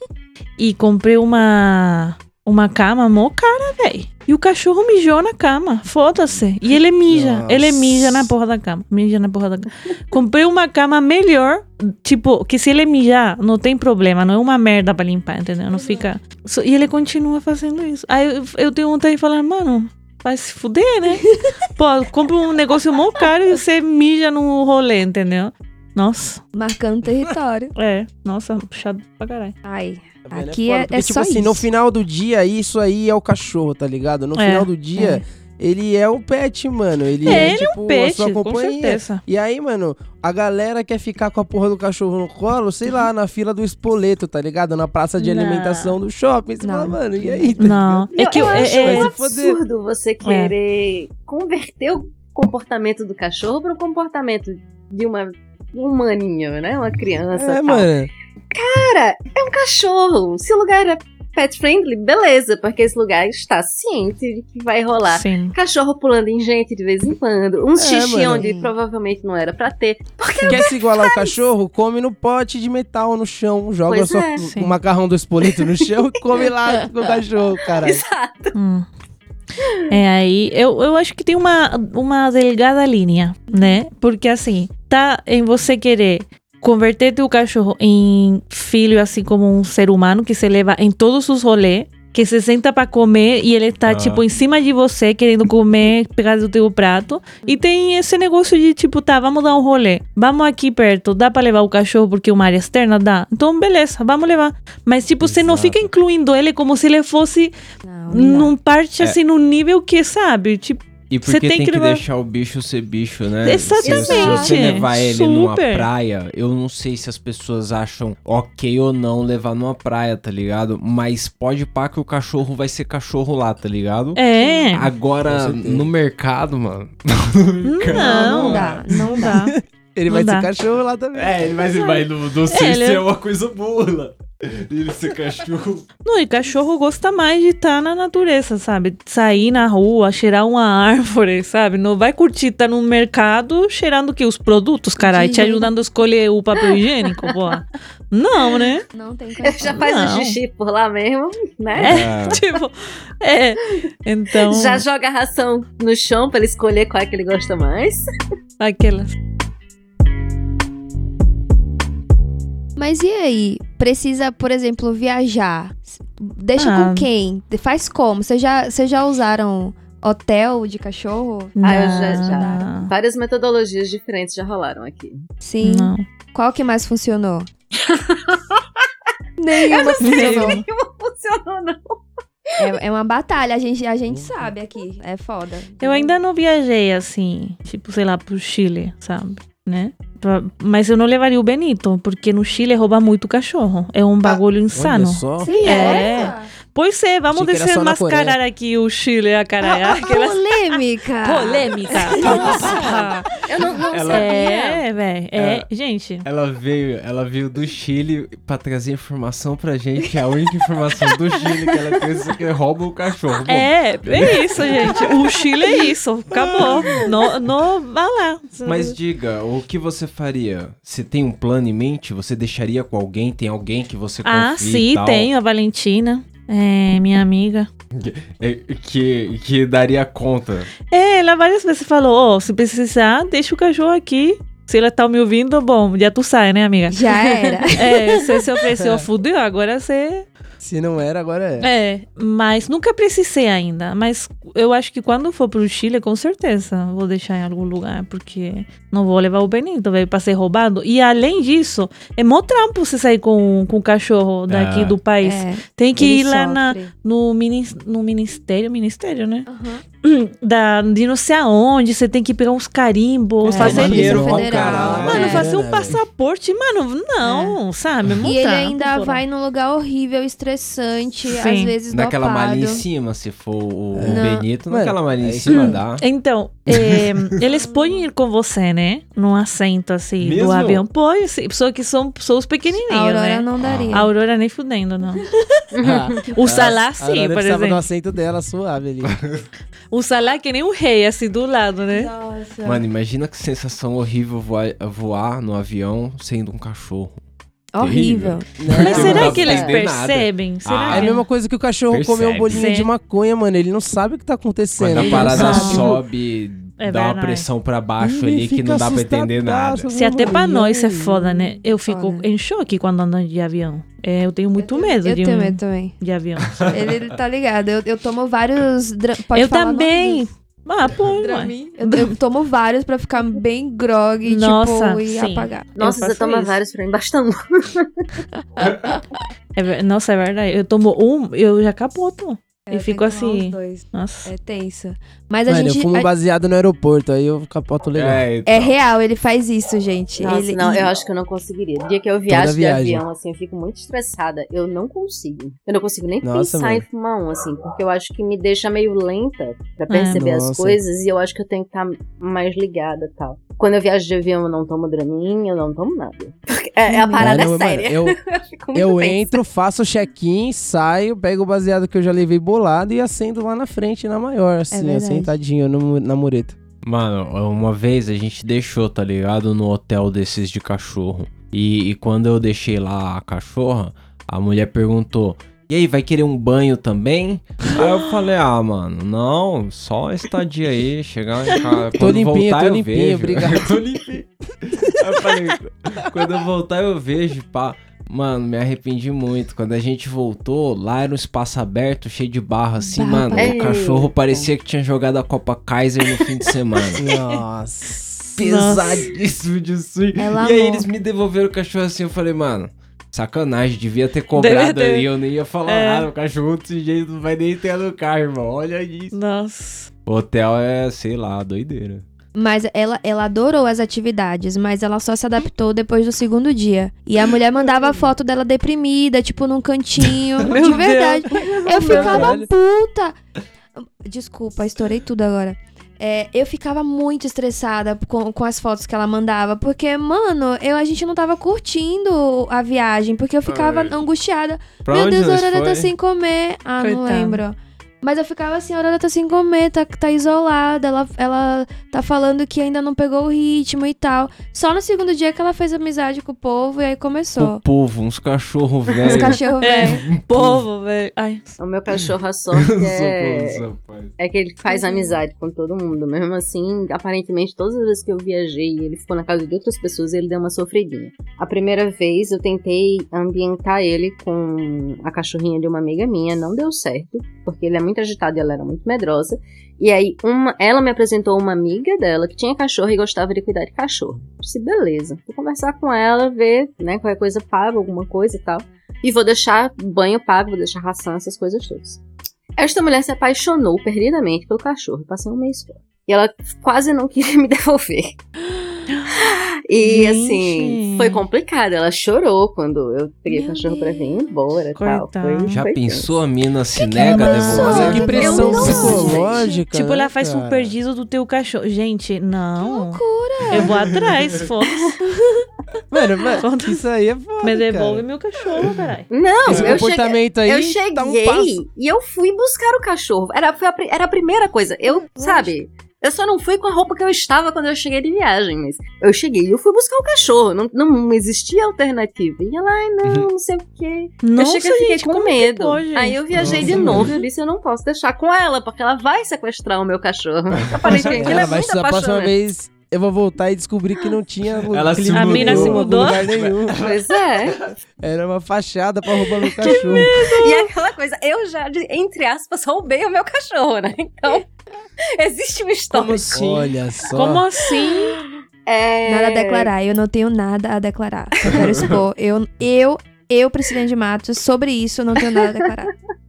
[laughs] e comprei uma uma cama mó cara, véi. E o cachorro mijou na cama. Foda-se. E ele mija. Nossa. Ele mija na porra da cama. Mija na porra da cama. Comprei uma cama melhor. Tipo, que se ele mijar, não tem problema. Não é uma merda pra limpar, entendeu? Não fica. E ele continua fazendo isso. Aí eu, eu tenho vontade de falar, mano, vai se fuder, né? [laughs] Pô, compra um negócio mó caro e você mija no rolê, entendeu? Nossa, Marcando território. é. Nossa, puxado pra caralho. Ai, Tá vendo? aqui foda, é, porque, é tipo só assim, isso. no final do dia, isso aí é o cachorro, tá ligado? No É, final do dia, ele é o pet, mano. Ele É, é, ele é tipo, a Peixe, sua com companhia. certeza. E aí, mano, a galera quer ficar com a porra do cachorro no colo, sei lá, na fila do espoleto, tá ligado? Na praça de Não. alimentação do shopping. Você Não. fala, mano, e aí? Tá [laughs] Não, é que eu eu- é- acho é- um se foder. absurdo você querer converter o comportamento do cachorro para um comportamento de uma um humaninho, né? Uma criança. É, tal. mano. Cara, é um cachorro. Se o lugar é pet friendly, beleza, porque esse lugar está ciente de que vai rolar. Sim. Cachorro pulando em gente de vez em quando. Um É, xixi mano. onde provavelmente não era pra ter. Quer se igualar ao cachorro? Come no pote de metal no chão. Joga Pois só é. o Sim. macarrão do espoleto no chão e come lá [laughs] com o cachorro, caralho. Exato. Hum. É aí, eu, eu acho que tem uma, uma delgada linha, né? Porque assim, tá em você querer converter teu cachorro em filho, assim como um ser humano que se leva em todos os rolês, que se senta pra comer e ele tá, Ah. tipo, em cima de você, querendo comer, [laughs] pegar do teu prato. E tem esse negócio de, tipo, tá, vamos dar um rolê. Vamos aqui perto, dá pra levar o cachorro porque uma área externa dá? Então, beleza, vamos levar. Mas, tipo, você não Exato. fica incluindo ele como se ele fosse Não, não não parte É. assim no nível que, sabe? Tipo, E Você porque tem tem, que que, levar- deixar o bicho ser bicho, né? Exatamente. Se, se você levar ele numa Super. praia, eu não sei se as pessoas acham ok ou não levar numa praia, tá ligado? Mas pode pá que o cachorro vai ser cachorro lá, tá ligado? é. Agora, no mercado, mano. [laughs] Não, não dá, não dá. [laughs] Ele Não vai dá. ser cachorro lá também. É, mas ele vai não, não sei ele- se é uma coisa boa lá. Ele ser cachorro. Não, e cachorro gosta mais de estar na natureza, sabe? Sair na rua, cheirar uma árvore, sabe? Não vai curtir estar no mercado cheirando o quê? Os produtos, caralho, te ajudando a escolher o papel [laughs] higiênico, pô. Não, né? Não tem Ele condição. já faz Não. o xixi por lá mesmo, né? É. [laughs] Tipo, é. Então, Já joga a ração no chão pra ele escolher qual é que ele gosta mais. aquelas. Mas e aí? precisa, por exemplo, viajar, deixa Ah. com quem? Faz como? Vocês já, já usaram hotel de cachorro? Ah, eu já- Não. já. Várias metodologias diferentes já rolaram aqui. Sim. Não. Qual que mais funcionou? [laughs] Nenhuma funcionou. Nenhuma funcionou, não. É, é uma batalha, a gente, a gente sabe aqui. É foda. Eu ainda não viajei assim, tipo, sei lá, pro Chile, sabe? Né? Pra- Mas eu não levaria o Benito, porque no Chile rouba muito cachorro. É um bagulho insano. Olha só. Sim, É. é. Pois é, vamos desmascarar aqui o Chile, a cara. Aquelas Polêmica. polêmica. [laughs] Eu não, não Ela- sabia. é, velho. É, É. gente. Ela veio, ela veio do Chile pra trazer informação pra gente. A única informação do Chile que ela tem é que rouba o cachorro. Bom, É, é isso, gente. O Chile é isso. Acabou. No, no, vai lá. Mas diga, o que você faria? Você tem um plano em mente? Você deixaria com alguém? Tem alguém que você confia Ah, sim, tenho a Valentina. É, minha amiga. É, Que, que daria conta. É, ela várias vezes falou, ó, se precisar, deixa o cachorro aqui. Se ela tá me ouvindo, bom, já tu sai, né, amiga? Já era. [laughs] É, você se ofereceu, fudeu, [laughs] agora você... Se não era, agora é. É, mas nunca precisei ainda. Mas eu acho que quando for pro Chile, com certeza vou deixar em algum lugar, porque não vou levar o Benito, velho, pra ser roubado. E além disso, é mó trampo você sair com, com o cachorro daqui É. do país. É, Tem que ir lá na, no, mini, no ministério, ministério, né? Aham. [clears throat] Da, de não sei aonde, você tem que pegar uns carimbos, É, fazer ó, Federal. Mano, É. fazer um né, passaporte, mano, não, sabe? É E ele ainda vai num lugar horrível, estressante, Sim. às vezes Naquela dopado. malha em cima, se for o, o Não. Benito, Mano, naquela malha em cima dá. Então, é, [laughs] eles podem ir com você, né? Num assento assim Mesmo? do avião. Sim. Só que são pessoas pequenininhas, A Aurora né? não daria. A Aurora nem fudendo, não. Ah, [laughs] O Salah, a sim, Aurora por exemplo. assento dela suave ali. [laughs] O Salah é que nem um rei, assim, do lado, né? Nossa. Mano, imagina que sensação horrível voar, voar no avião sendo um cachorro. Horrível. Mas Né? Não será que eles nada. percebem? Será Ah, É a mesma coisa que o cachorro Percebe. comer um bolinho Sim. de maconha, mano. Ele não sabe o que tá acontecendo. Quando a parada não sabe. sobe, É dá uma pressão pra baixo Ele ali que não dá pra entender nada. assustadaço, Se até pra mano. nós é foda, né? Eu fico Foda. em choque quando ando de avião. É, eu tenho muito medo Eu de, tenho um- medo também. de avião. Ele, ele tá ligado. Eu, eu tomo vários. Pode eu também. Ah, pô. Dramin. Eu, eu tomo vários pra ficar bem grog, Nossa, tipo, e sim. apagar. Nossa, você toma isso. vários pra mim, basta um. É Nossa, é verdade. Eu tomo um, eu já capoto. É, E eu fico assim. Nossa. É tenso. Mas a Mano, gente. eu fumo a- baseado no aeroporto, aí eu capoto legal. É, É então. real, ele faz isso, gente. Nossa, ele, não, eu acho que eu não conseguiria. O dia que eu viajo de avião, assim, eu fico muito estressada. Eu não consigo. Eu não consigo nem Nossa, pensar em mano. fumar um, assim, porque eu acho que me deixa meio lenta pra perceber as Nossa. coisas e eu acho que eu tenho que estar mais ligada e tal. Quando eu viajo de avião, eu não tomo Dramin, eu não tomo nada. É, é a parada Mano, é séria. eu, [laughs] Eu entro, faço o check-in, saio, pego o baseado que eu já levei bolado e acendo lá na frente, na maior, assim, verdade. sentadinho no- na mureta. Mano, uma vez a gente deixou, tá ligado? No hotel desses de cachorro. E, e quando eu deixei lá a cachorra, a mulher perguntou: E aí, vai querer um banho também? aí eu falei: Ah, mano, não, só estadia aí, chegar em casa. [laughs] Tô Quando limpinho, voltar, tô eu limpinho, vejo. obrigado. [laughs] tô limpinho. Aí eu falei: Quando eu voltar, eu vejo, pá. Mano, me arrependi muito. Quando a gente voltou, lá era um espaço aberto, cheio de barro, assim, Barro mano. O cachorro parecia que tinha jogado a Copa Kaiser no fim de semana. [laughs] Nossa. Pesadíssimo de sujo. E aí amou. eles me devolveram o cachorro assim, eu falei, mano, sacanagem, devia ter cobrado ter. aí, eu nem ia falar É. nada, o cachorro desse jeito não vai nem entrar no carro, irmão, olha isso. Nossa. O hotel é, sei lá, doideira. Mas ela, ela adorou as atividades, mas ela só se adaptou depois do segundo dia. E a mulher mandava foto dela deprimida, tipo num cantinho. [laughs] De verdade. Eu ficava puta. Desculpa, estourei tudo agora. É, eu ficava muito estressada com, com as fotos que ela mandava, porque, mano, eu, a gente não tava curtindo a viagem, porque eu ficava Ai. angustiada. Pra Meu Deus, a Aurora tá sem comer. Ah, não Coitada. lembro. Mas eu ficava assim, a Aurora tá sem comer, tá, tá isolada, ela, ela tá falando que ainda não pegou o ritmo e tal. Só no segundo dia que ela fez amizade com o povo e aí O começou. povo, uns cachorros Os velhos. cachorros É, velhos. povo, velho. Ai, O meu cachorro, a [laughs] sorte é, é que ele faz amizade com todo mundo. Mesmo assim, aparentemente, todas as vezes que eu viajei e ele ficou na casa de outras pessoas, ele deu uma sofridinha. A primeira vez eu tentei ambientar ele com a cachorrinha de uma amiga minha, não deu certo, porque ele é muito agitado e ela era muito medrosa. E aí, uma, ela me apresentou uma amiga dela que tinha cachorro e gostava de cuidar de cachorro. Eu disse, beleza, vou conversar com ela, ver, né, qualquer coisa paga, alguma coisa e tal. E vou deixar banho pago, vou deixar ração, essas coisas todas. Esta mulher se apaixonou perdidamente pelo cachorro. Passei um mês fora. E ela quase não queria [laughs] me devolver. E Gente. assim, foi complicado. Ela chorou quando eu peguei o cachorro pra vir embora e tal. Foi, Já foi pensou a mina se nega a devolver? Que pressão psicológica. tipo, né, ela faz um cara? perdido do teu cachorro. Gente, não. Loucura. Eu vou atrás, [laughs] foda Mano, Foda-se. isso aí é foda, Me devolve cara. meu cachorro, caralho. Não, Esse eu cheguei, comportamento aí eu cheguei tá um passo. e eu fui buscar o cachorro. Era, foi a, era a primeira coisa. Eu, sabe, eu só não fui com a roupa que eu estava quando eu cheguei de viagem, mas eu cheguei e eu fui buscar o cachorro. Não, não existia alternativa. E ela, ai, não, não sei o quê. Nossa, eu cheguei e fiquei gente, com medo. pode? Aí eu viajei Nossa, de novo e eu disse, eu não posso deixar com ela, porque ela vai sequestrar o meu cachorro. [laughs] Aparentemente, ele Ela é vai muito a próxima apaixonante. vez eu vou voltar e descobrir que não tinha lu- Ela se clima A mina se mudou? lugar nenhum. [laughs] Pois é. Era uma fachada pra roubar meu cachorro. E aquela coisa, eu já, entre aspas, roubei o meu cachorro, né? Então, existe um histórico. Como assim? Olha só. Como assim? É... Nada a declarar, eu não tenho nada a declarar. Só quero expor. Eu, eu, eu, Priscila de Matos, sobre isso eu não tenho nada a declarar. [laughs]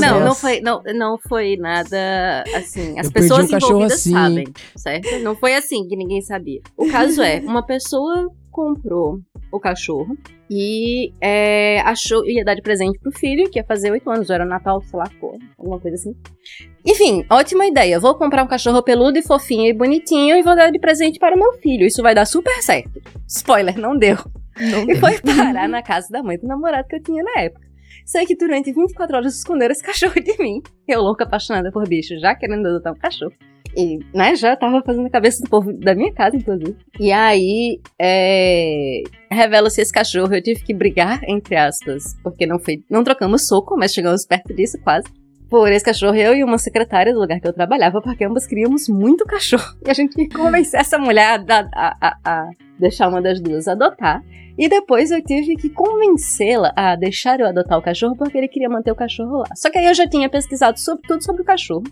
Não, não foi, não, não foi nada assim. As Eu pessoas um envolvidas assim, sabem, certo? Não foi assim que ninguém sabia. O caso é, [laughs] uma pessoa comprou o cachorro e é, achou ia dar de presente pro filho, que ia fazer oito anos, ou era Natal, sei lá, pô, alguma coisa assim. Enfim, ótima ideia. Vou comprar um cachorro peludo e fofinho e bonitinho e vou dar de presente para o meu filho. Isso vai dar super certo. Spoiler, não deu. Não E foi parar na casa da mãe do namorado que eu tinha na época. Sei que durante 24 horas esconderam esse [laughs] cachorro de mim. Eu, louca, apaixonada por bicho, já querendo adotar um cachorro. E, né, já tava fazendo a cabeça do povo da minha casa, inclusive. E aí, é... Revela-se esse cachorro. Eu tive que brigar, entre aspas, porque não foi... Não trocamos soco, mas chegamos perto disso, quase. Por esse cachorro, eu e uma secretária do lugar que eu trabalhava, porque ambas queríamos muito cachorro. [laughs] E a gente tinha que convencer essa mulher a, a- a- a deixar uma das duas adotar. E depois eu tive que convencê-la a deixar eu adotar o cachorro porque ele queria manter o cachorro lá. Só que aí eu já tinha pesquisado sobre, tudo sobre o cachorro.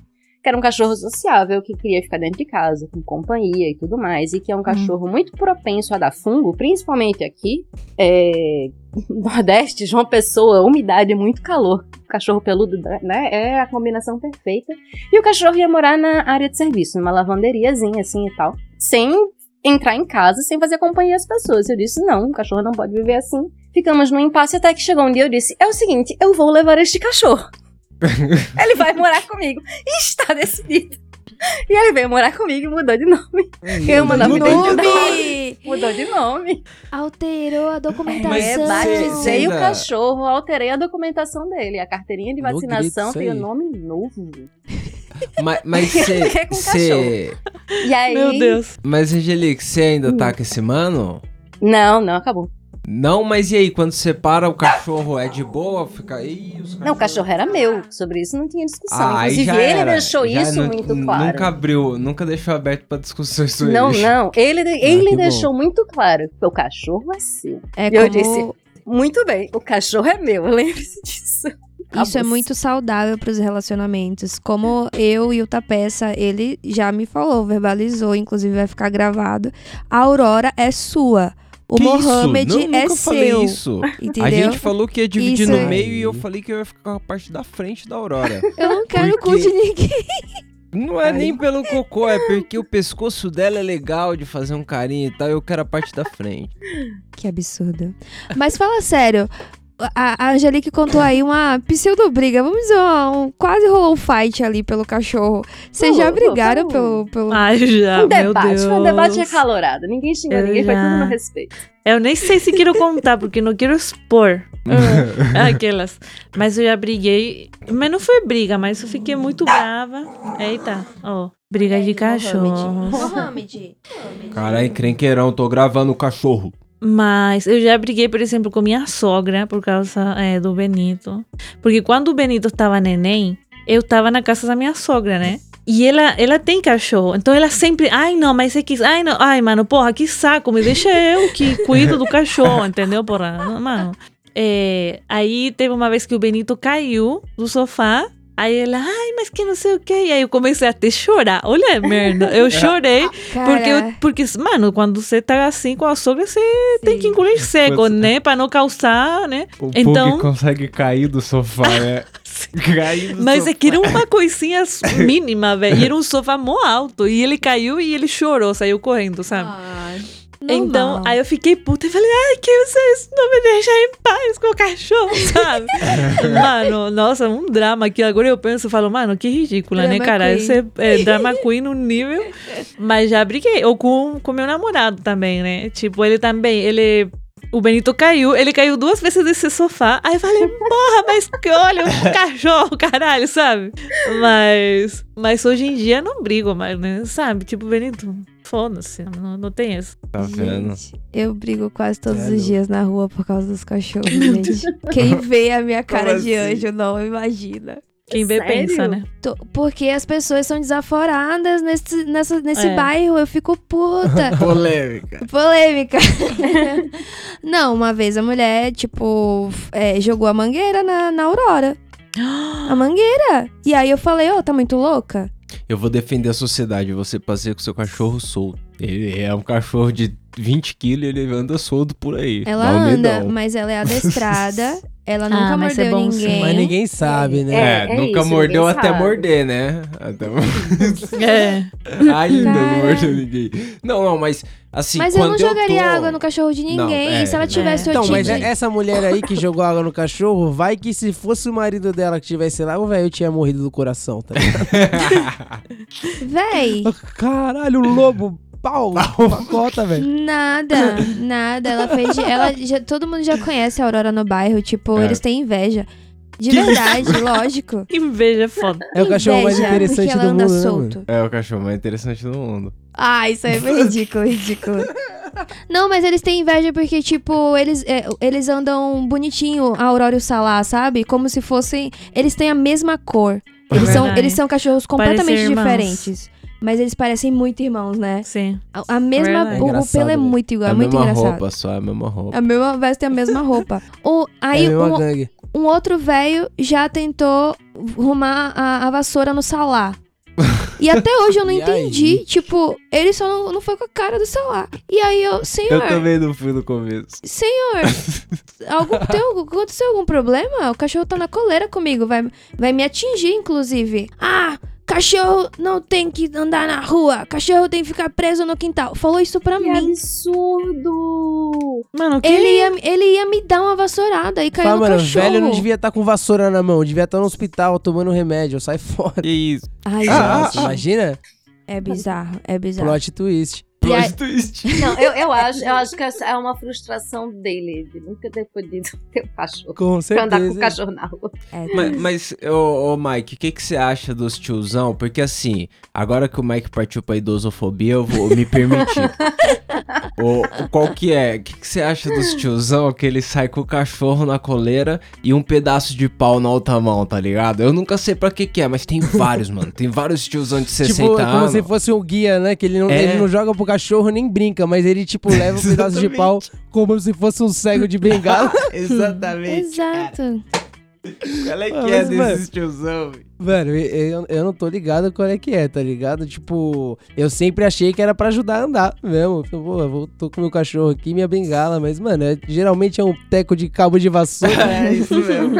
Que era um cachorro sociável, que queria ficar dentro de casa, com companhia e tudo mais. E que é um cachorro muito propenso a dar fungo, principalmente aqui. É, [laughs] Nordeste, João Pessoa, umidade, muito calor. Cachorro peludo, né? É a combinação perfeita. E o cachorro ia morar na área de serviço, numa lavanderiazinha assim e tal. Sem entrar em casa sem fazer companhia às pessoas. Eu disse, não, o cachorro não pode viver assim. Ficamos no impasse até que chegou um dia eu disse, é o seguinte, eu vou levar este cachorro. [laughs] ele vai morar comigo. E está decidido. E ele veio morar comigo e mudou de nome. Eu Mudou me de Nome! Mudou de nome. Alterou a Mas documentação. É, batizei o cachorro, alterei a documentação dele. A carteirinha de vacinação tem o nome novo. Mas, [laughs] mas Fiquei com você. E aí... Meu Deus. Mas, Angelique, você ainda Hum. tá com esse mano? Não, não, acabou. Não, mas e aí, quando você para, o cachorro é de boa? Fica. Ih, os Não, o cachorro era meu. Sobre isso não tinha discussão. Ah, aí Inclusive, ele era. deixou Já isso muito claro. Nunca abriu, nunca deixou aberto pra discussões sobre Não, isso. não. Ele, que ele bom. deixou muito claro que o cachorro é seu. É E eu como- disse, Muito bem, o cachorro é meu. [laughs] Lembre-se disso. Isso é muito saudável para os relacionamentos. Como eu e o Tapeça, ele já me falou, verbalizou, inclusive vai ficar gravado. A Aurora é sua. O Que Mohamed isso? Não, é nunca falei seu. isso. Entendeu? A gente falou que ia dividir Isso no é- meio e eu falei que eu ia ficar com a parte da frente da Aurora. [laughs] Eu não quero Porque- cu de ninguém. Não é nem pelo cocô, é porque o pescoço dela é legal de fazer um carinho e tal, eu quero a parte da frente. Que absurdo. Mas fala sério. A, Angelique contou aí uma pseudo-briga. Vamos dizer, um, quase rolou um fight ali pelo cachorro. Vocês já brigaram pelo. pelo... Ai, já, um meu debate, Deus. foi um debate acalorado. Ninguém xingou Eu ninguém, foi já- tudo no respeito. Eu nem sei se quero contar, porque não quero expor. [laughs] Aquelas. Mas eu já briguei. Mas não foi briga, mas eu fiquei muito brava. Eita, ó. briga de cachorro. Mohamed. Caralho, encrenqueirão, tô gravando o cachorro. Mas eu já briguei, por exemplo, com minha sogra por causa é, do Benito. Porque quando o Benito estava neném, eu estava na casa da minha sogra, né? E ela, ela tem cachorro. Então ela sempre, ai não, mas é que. Ai não, ai, mano, porra, que saco, me deixa eu que cuido do cachorro, entendeu, porra? Mano. É, aí teve uma vez que o Benito caiu do sofá. Aí ela, ai, mas que não sei o quê. E aí eu comecei a até chorar. Olha a merda. Eu [laughs] chorei. Porque, eu- porque, mano, quando você tá assim com a sogra, você tem que engolir seco, né? Pra não causar, né? O Então- Pug consegue cair do sofá, [laughs] né? cair do Mas sofá. é que era uma coisinha [laughs] mínima, velho. E era um sofá mó alto. E ele caiu e ele chorou, saiu correndo, sabe? Então, aí eu fiquei puta e falei, ai, que vocês não me deixam em paz com o cachorro, [laughs] sabe? mano, nossa, um drama que agora eu penso e falo, mano, que ridícula, né, Drama cara? queen. Esse é, é drama queen no nível. [laughs] Mas já briguei. Ou com, com meu namorado também, né? Tipo, ele também, ele. O Benito caiu, ele caiu duas vezes desse sofá. Aí eu falei, porra, mas que olha, um cachorro, caralho, sabe? Mas. Mas hoje em dia não brigo mais, né? Sabe? Tipo, Benito, foda-se, não, não tem isso. Tá vendo? Gente, eu brigo quase todos Sério? os dias na rua por causa dos cachorros, [laughs] gente. Quem vê a minha cara Como de assim? anjo não imagina. Quem vê Sério? pensa, né? Tô- Porque as pessoas são desaforadas nesse, nessa, nesse É. bairro, eu fico puta. [laughs] Polêmica. Polêmica. [laughs] não, uma vez a mulher, tipo, é, jogou a mangueira na, na Aurora. A mangueira. E aí eu falei, ô, tá muito louca? Eu vou defender a sociedade. Você passeia com seu cachorro solto. Ele é um cachorro de 20 quilos e ele anda solto por aí. Ela um anda, medão. mas ela é adestrada. [laughs] Ela nunca Ah, mas é mordeu bom ninguém. sim. Mas ninguém sabe, né? É, É, é nunca isso, mordeu até sabe. morder, né? Até... [laughs] É. [laughs] Ainda Cara. não mordeu ninguém. Não, não, mas assim, Mas eu não jogaria tô... água no cachorro de ninguém. Não, é, se ela é. tivesse Então, mas é- essa mulher aí que jogou água no cachorro, vai que se fosse o marido dela que tivesse lá, o velho tinha morrido do coração, tá ligado? [laughs] Véi, Caralho, o lobo, pau, pacota, velho. nada, nada. Ela fez. de- ela já, todo mundo já conhece a Aurora no bairro. Tipo, É. eles têm inveja. De verdade, lógico. [laughs] Inveja é foda. É o cachorro mais Inveja, interessante porque ela do mundo, né, solto. É o cachorro mais interessante do mundo. Ah, isso aí foi ridículo, ridículo. Não, mas eles têm inveja porque, tipo, eles, é, eles andam bonitinho, a Aurora e o Salá, sabe? Como se fossem. Eles têm a mesma cor. Eles, são, eles são cachorros completamente diferentes. Mas eles parecem muito irmãos, né? Sim. A, a mesma. O, o Engraçado, pelo é velho. muito igual, É é a muito mesma engraçado. roupa, só é a mesma roupa. A mesma veste a mesma roupa. [laughs] O, aí é a mesma um, gangue. um outro velho já tentou arrumar a, a vassoura no Salá. E até hoje eu [laughs] não E aí? entendi. Tipo, ele só não, não foi com a cara do Salá. E aí eu, senhor, Eu também não fui no começo. senhor, [laughs] algum, tem algum, aconteceu algum problema? O cachorro tá na coleira comigo, vai, vai me atingir, inclusive. Ah, cachorro não tem que andar na rua, cachorro tem que ficar preso no quintal. Falou isso pra Que mim. absurdo! Mano, que... Ele ia, ele ia me dar uma vassourada e caiu Fala, no mano, o cachorro. velho não devia estar com vassoura na mão, devia estar no hospital tomando remédio, sai fora. Que isso? Ai, Ah, gente, imagina? é bizarro, é bizarro. Plot twist. Aí- Plot twist. Não, eu, eu, acho, eu acho que essa é uma frustração dele, de nunca ter podido ter um cachorro. Com Pra andar com o certeza. cachorro na rua. É, Mas, mas ô, ô, Mike, o que, que você acha dos tiozão? Porque assim, agora que o Mike partiu pra idosofobia, eu vou me permitir. [laughs] o, o- qual que é? O que, que você acha dos tiozão que ele sai com o cachorro na coleira e um pedaço de pau na outra mão, tá ligado? Eu nunca sei pra que que é, mas tem vários, mano. Tem vários tiozão de 60 Tipo, como anos. se fosse um guia, né? Que ele não, É. ele não joga pro cachorro nem brinca, mas ele, tipo, leva um pedaço de pau como se fosse um cego de bengala. [laughs] Exatamente. Exato. Qual é que Ah, é mas, mano, tiozão? velho? Mano, eu, eu não tô ligado qual é que é, tá ligado? Tipo, eu sempre achei que era pra ajudar a andar mesmo. Pô, eu vou- tô com meu cachorro aqui, minha bengala, mas, mano, é- geralmente é um teco de cabo de vassoura. [laughs] É isso mesmo.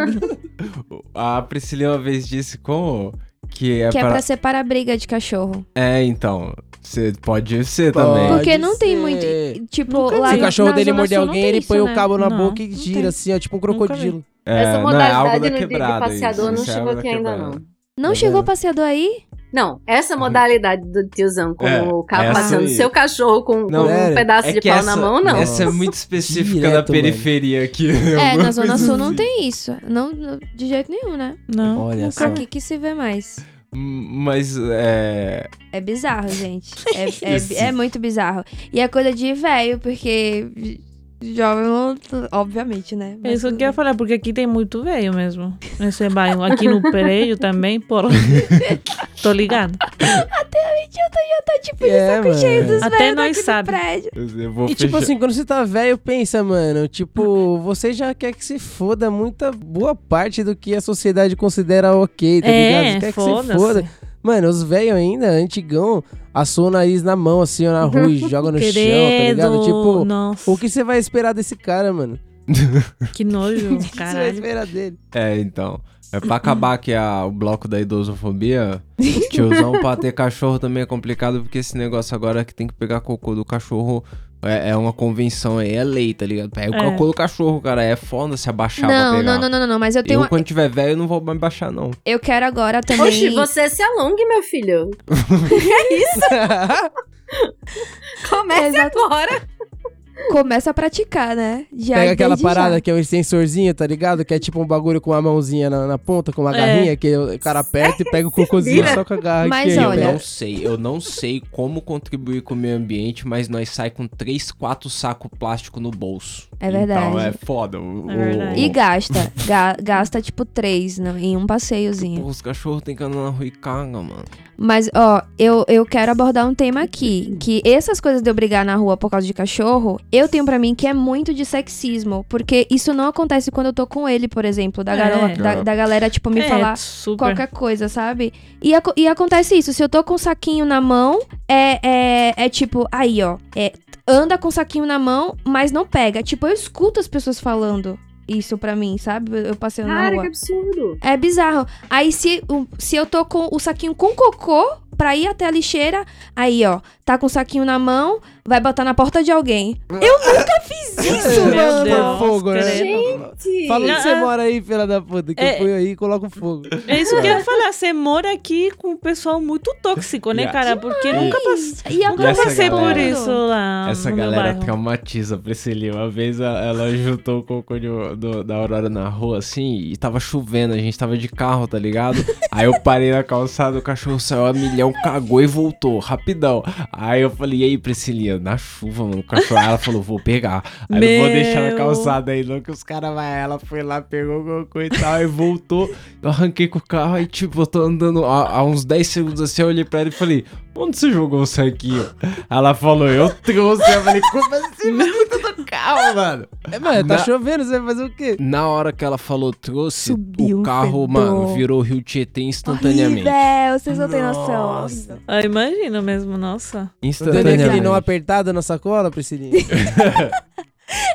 A [laughs] Priscila uma vez disse como Que é, que é pra... pra separar briga de cachorro. É, então. Você pode ser Pode. também. Porque não tem ser. muito. Tipo, Nunca lá Se o cachorro dele morder alguém, tem ele isso, põe o né? cabo na Não, boca e gira tem. assim, ó, tipo um crocodilo. É, Essa não é algo modalidade da no- passeador isso, não é chegou aqui ainda, não. Não chegou vendo? passeador aí? Não, essa modalidade do tiozão com É, o carro essa passando aí. seu cachorro com, Não, com um sério? pedaço de pau na mão, não. Essa é muito específica Direto, da mano. periferia aqui. É, [laughs] na Zona Sul não assim. tem isso. Não, não- de jeito nenhum, né? Não. Olha nunca só. Aqui que se vê mais. Mas é. É bizarro, gente. [laughs] É, é, é muito bizarro. E é coisa de velho, porque jovem, obviamente, né? É isso que eu ia falar, porque aqui tem muito velho mesmo. Nesse bairro. Aqui no Pereio também, porra. [laughs] Tô ligado. Tá tipo de É, saco mano. cheio dos Até velhos nós sabe. prédio. E tipo assim, quando você tá velho, pensa, mano, tipo, [laughs] você já quer que se foda muita boa parte do que a sociedade considera ok, tá ligado? Você É, quer que se foda. Mano, os velhos ainda, antigão, assou o nariz na mão, assim, ó, na [laughs] rua e joga no chão, tá ligado? Credo. Tipo, Nossa, o que você vai esperar desse cara, mano? [laughs] que nojo, [laughs] O que você vai esperar dele? É, então. É pra acabar aqui a, o bloco da idosofobia. Tiozão, pra ter cachorro também é complicado, porque esse negócio agora que tem que pegar cocô do cachorro é, é uma convenção aí, é lei, tá ligado? O É. cocô do cachorro, cara. É foda se abaixar pra Não, pegar. não, não, não, não, não, mas eu tenho Eu, uma- quando tiver velho, eu não vou mais baixar, não. Eu quero agora também. Oxi, você se alongue, meu filho. [laughs] [laughs] Comece Exato. agora. Começa a praticar, né? Já Pega aquela parada já. que é um extensorzinho, tá ligado? Que é tipo um bagulho com uma mãozinha na, na ponta, com uma É. garrinha, que o cara aperta e pega o cocôzinho só com a garra Mas aqui, olha- Eu não sei, eu não sei como contribuir com o meio ambiente, mas nós sai com 3, 4 sacos plástico no bolso. É verdade. Então é foda. O, É verdade. E gasta. Ga- gasta, tipo, três no- em um passeiozinho. Pô, os cachorros tem que andar na rua e caga, mano. Mas, ó, eu, eu quero abordar um tema aqui. Que essas coisas de eu brigar na rua por causa de cachorro, eu tenho pra mim que é muito de sexismo. Porque isso não acontece quando eu tô com ele, por exemplo. Da, É. da, da galera, tipo, me é, falar super. qualquer coisa, sabe? E, e acontece isso. Se eu tô com o saquinho na mão, é, é, é tipo, aí, ó. É, anda com o saquinho na mão, mas não pega. Tipo, eu escuto as pessoas falando isso pra mim, sabe? Eu passei na Cara, rua. que absurdo. É bizarro. Aí se, se eu tô com o saquinho com cocô pra ir até a lixeira, aí ó, tá com o saquinho na mão, vai botar na porta de alguém. Eu nunca fiz [laughs] isso, Meu mano. Deus, fogo, né? Sim. Fala onde você Ah. mora aí, filha da puta, que É. eu fui aí e coloco fogo. É isso que eu ia falar. Você mora aqui com um pessoal muito tóxico, né, Yeah. cara? Porque nunca, pass... E nunca passei por galera- isso lá Essa galera bairro. traumatiza a Priscilinha. Uma vez ela juntou o cocô de- do- da Aurora na rua, assim, e tava chovendo, a gente tava de carro, tá ligado? Aí eu parei na calçada, o cachorro saiu a milhão, cagou e voltou, rapidão. Aí eu falei, e aí, Priscilinha, na chuva, mano, o cachorro. Aí ela falou, vou pegar. Aí não vou deixar na Meu. calçada aí, não, que os caras vai. Ela foi lá, pegou o cocô e tal, e voltou. Eu arranquei com o carro, aí tipo, eu tô andando há, uns 10 segundos assim, eu olhei pra ela e falei, onde você jogou isso aqui? Ela falou, eu trouxe. Eu falei, como assim? Do carro, mano. É, mano, tá Na- chovendo, você vai fazer o quê? Na hora que ela falou trouxe, Subiu o carro, fedor. mano, virou Rio Tietê instantaneamente. Horrível, vocês não têm noção. Nossa. Ah, imagina mesmo, nossa. Instantaneamente. aquele não apertado na sacola, Priscilinha? [laughs]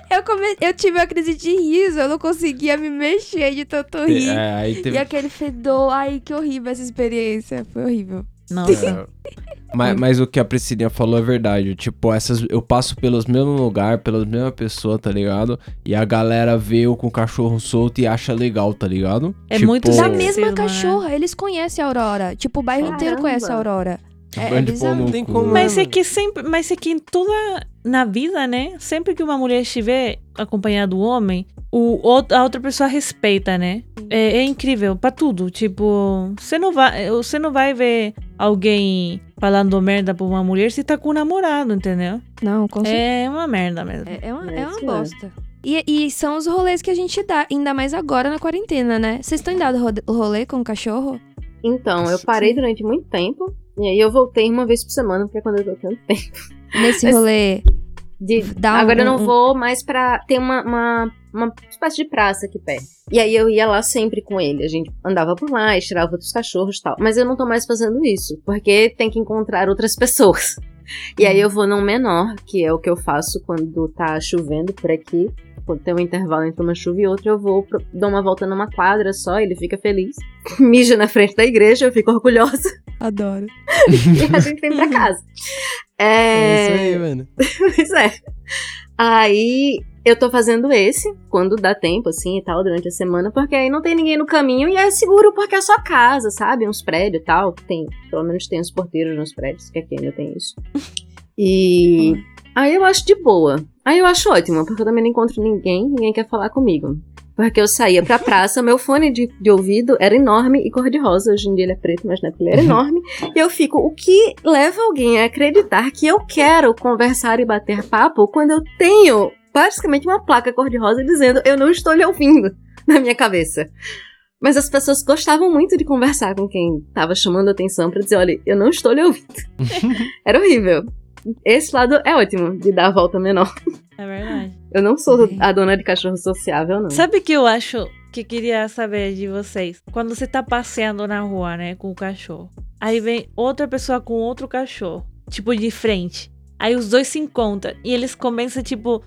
Eu, come... eu tive uma crise de riso, eu não conseguia me mexer de tanto rir. É, teve E aquele fedor, ai, que horrível essa experiência. Foi horrível. Nossa. É. Mas, mas o que a Priscilinha falou é verdade. Tipo, essas eu passo pelos mesmos lugares, pelas mesmas pessoas, tá ligado? E a galera vê eu com o cachorro solto e acha legal, tá ligado? É Tipo, muito Da mesma né? cachorra, eles conhecem a Aurora. Tipo, o bairro inteiro Caramba. conhece a Aurora. É, é de no Não tem como, Mas é que sempre, mas é que em toda na vida, né? Sempre que uma mulher estiver acompanhada do homem, o, a outra pessoa respeita, né? É, é incrível pra tudo. Tipo, você não vai, você não vai ver alguém falando merda pra uma mulher se tá com um namorado, entendeu? Não, com certeza. É uma merda mesmo. É, é uma, É é uma bosta. E, e são os rolês que a gente dá, ainda mais agora na quarentena, né? Vocês estão rode- rolê com o cachorro? Então, eu parei durante muito tempo. E aí eu voltei uma vez por semana, porque é quando eu tô tanto tempo. Nesse Mas- rolê. De- Dá um- Agora eu não um- vou mais pra. Tem uma, uma, uma espécie de praça aqui perto. E aí eu ia lá sempre com ele. A gente andava por lá e tirava outros cachorros e tal. Mas eu não tô mais fazendo isso, porque tem que encontrar outras [laughs] pessoas. E aí eu vou num menor, que é o que eu faço quando tá chovendo por aqui. Quando tem um intervalo entre uma chuva e outra, eu vou, pro, dou uma volta numa quadra só, ele fica feliz. [laughs] Mija na frente da igreja, eu fico orgulhosa. Adoro. [laughs] e a gente vem pra casa. É [laughs] É, isso aí, mano. Pois é. Aí eu tô fazendo esse, quando dá tempo, assim, e tal, durante a semana, porque aí não tem ninguém no caminho e é seguro porque é sua casa, sabe? Uns prédios e tal. Tem, pelo menos tem os porteiros nos prédios, que aqui ainda tem isso. E aí eu acho de boa. Aí eu acho ótimo, porque eu também não encontro ninguém, ninguém quer falar comigo. Porque eu saía pra praça, meu fone de, de ouvido era enorme e cor-de-rosa. Hoje em dia ele é preto, mas na época ele era enorme. E eu fico, o que leva alguém a acreditar que eu quero conversar e bater papo quando eu tenho basicamente uma placa cor-de-rosa dizendo eu não estou lhe ouvindo [laughs] na minha cabeça. Mas as pessoas gostavam muito de conversar com quem tava chamando atenção pra dizer, olha, eu não estou lhe ouvindo. [laughs] Era horrível. Esse lado é ótimo, de dar a volta menor. É verdade. Eu não sou Sim. a dona de cachorro sociável, não. Sabe o que eu acho que queria saber de vocês? Quando você tá passeando na rua, né, com o cachorro. Aí vem outra pessoa com outro cachorro, tipo de frente. Aí os dois se encontram e eles começam, tipo,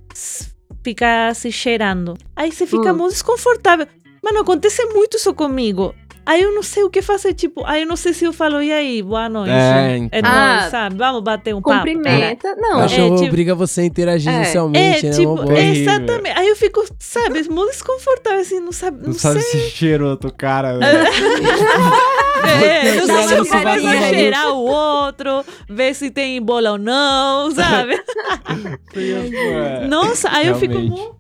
ficar se cheirando. Aí você fica Hum. muito desconfortável. Mano, acontece muito isso comigo. Aí eu não sei o que fazer, tipo, aí eu não sei se eu falo, e aí, boa noite. É, então. É nóis, Ah, sabe? Vamos bater um papo. Cumprimenta. Não, É, Cachorro tipo- obriga você a interagir É. socialmente, É, né? tipo, é- exatamente. Aí eu fico, sabe, muito desconfortável, assim, não sabe, não, Não sabe sei. se cheirou outro cara, [laughs] né? É, não sei se vai cheirar o outro, ver se tem bola ou não, sabe? [laughs] Nossa, aí eu fico Realmente.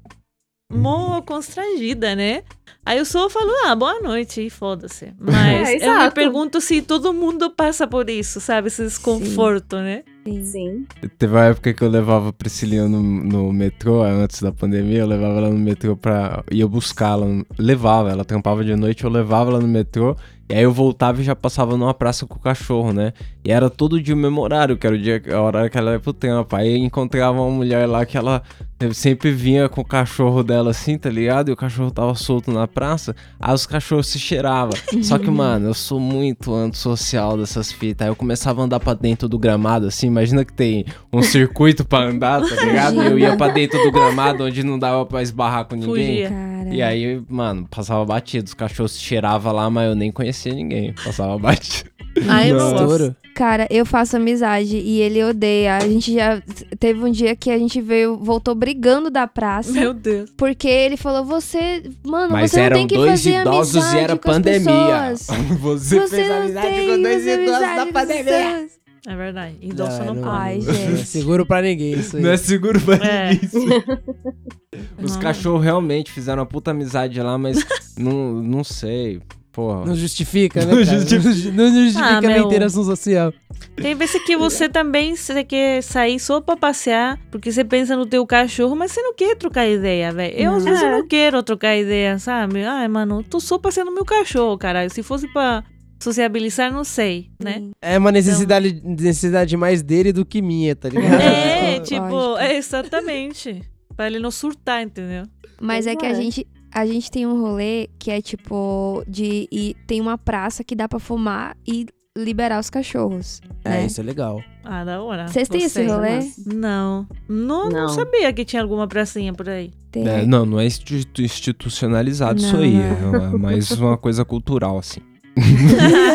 mó constrangida, né? Aí eu só falo, ah, boa noite, e foda-se. Mas [laughs] É, eu me pergunto se todo mundo passa por isso, sabe? Esse desconforto, né? Sim. Sim. Teve uma época que eu levava a Priscilinha no, no metrô, antes da pandemia, eu levava ela no metrô pra. ia buscá-la. Levava, ela trampava de noite, eu levava ela no metrô. E aí eu voltava e já passava numa praça com o cachorro, né? E era todo dia o mesmo horário, que era o dia, a hora que ela ia pro trampo. Aí eu encontrava uma mulher lá que ela sempre vinha com o cachorro dela assim, tá ligado? E o cachorro tava solto na praça. Aí os cachorros se cheiravam. Só que, [laughs] mano, eu sou muito antissocial dessas fitas. Aí eu começava a andar pra dentro do gramado, assim. Imagina que tem um circuito pra andar, tá ligado? E eu ia pra dentro do gramado onde não dava pra esbarrar com ninguém. Fugia. E aí, mano, passava batido. Os cachorros se cheiravam lá, mas eu nem conhecia ninguém. Passava batido. [laughs] Não Nossa. Cara, eu faço amizade e ele odeia. A gente já. Teve um dia que a gente veio, voltou brigando da praça. Meu Deus. Porque ele falou, você. Mano, Mas você não eram tem que dois fazer idosos e amizade era pandemia. [laughs] Você, Você fez não amizade tem com que dois fazer idosos amizade da pandemia. É verdade. Idoso não, Não, pode. Ai, Não é gente. seguro pra ninguém isso aí. Não é seguro pra É. ninguém isso. [laughs] Os cachorros realmente fizeram uma puta amizade lá, mas não, não sei. Porra. Não justifica, né, Não justifica. Não justifica Ah, a interação social. Tem vezes que você também você quer sair só pra passear, porque você pensa no teu cachorro, mas você não quer trocar ideia, velho. Eu às vezes É. não quero trocar ideia, sabe? Ai, mano, tô só passeando meu cachorro, caralho. Se fosse pra sociabilizar, não sei, né? É uma necessidade, necessidade mais dele do que minha, tá ligado? É, tipo, é exatamente. Pra ele não surtar, entendeu? Mas é que a gente. A gente tem um rolê que é tipo de ir, tem uma praça que dá pra fumar e liberar os cachorros. É, né? isso é legal. Ah, da hora. Vocês têm esse rolê? Não. não. Não Não. sabia que tinha alguma pracinha por aí. Tem. É, não, não é institu- institucionalizado isso Não, aí. não É mais uma coisa cultural, assim. [laughs]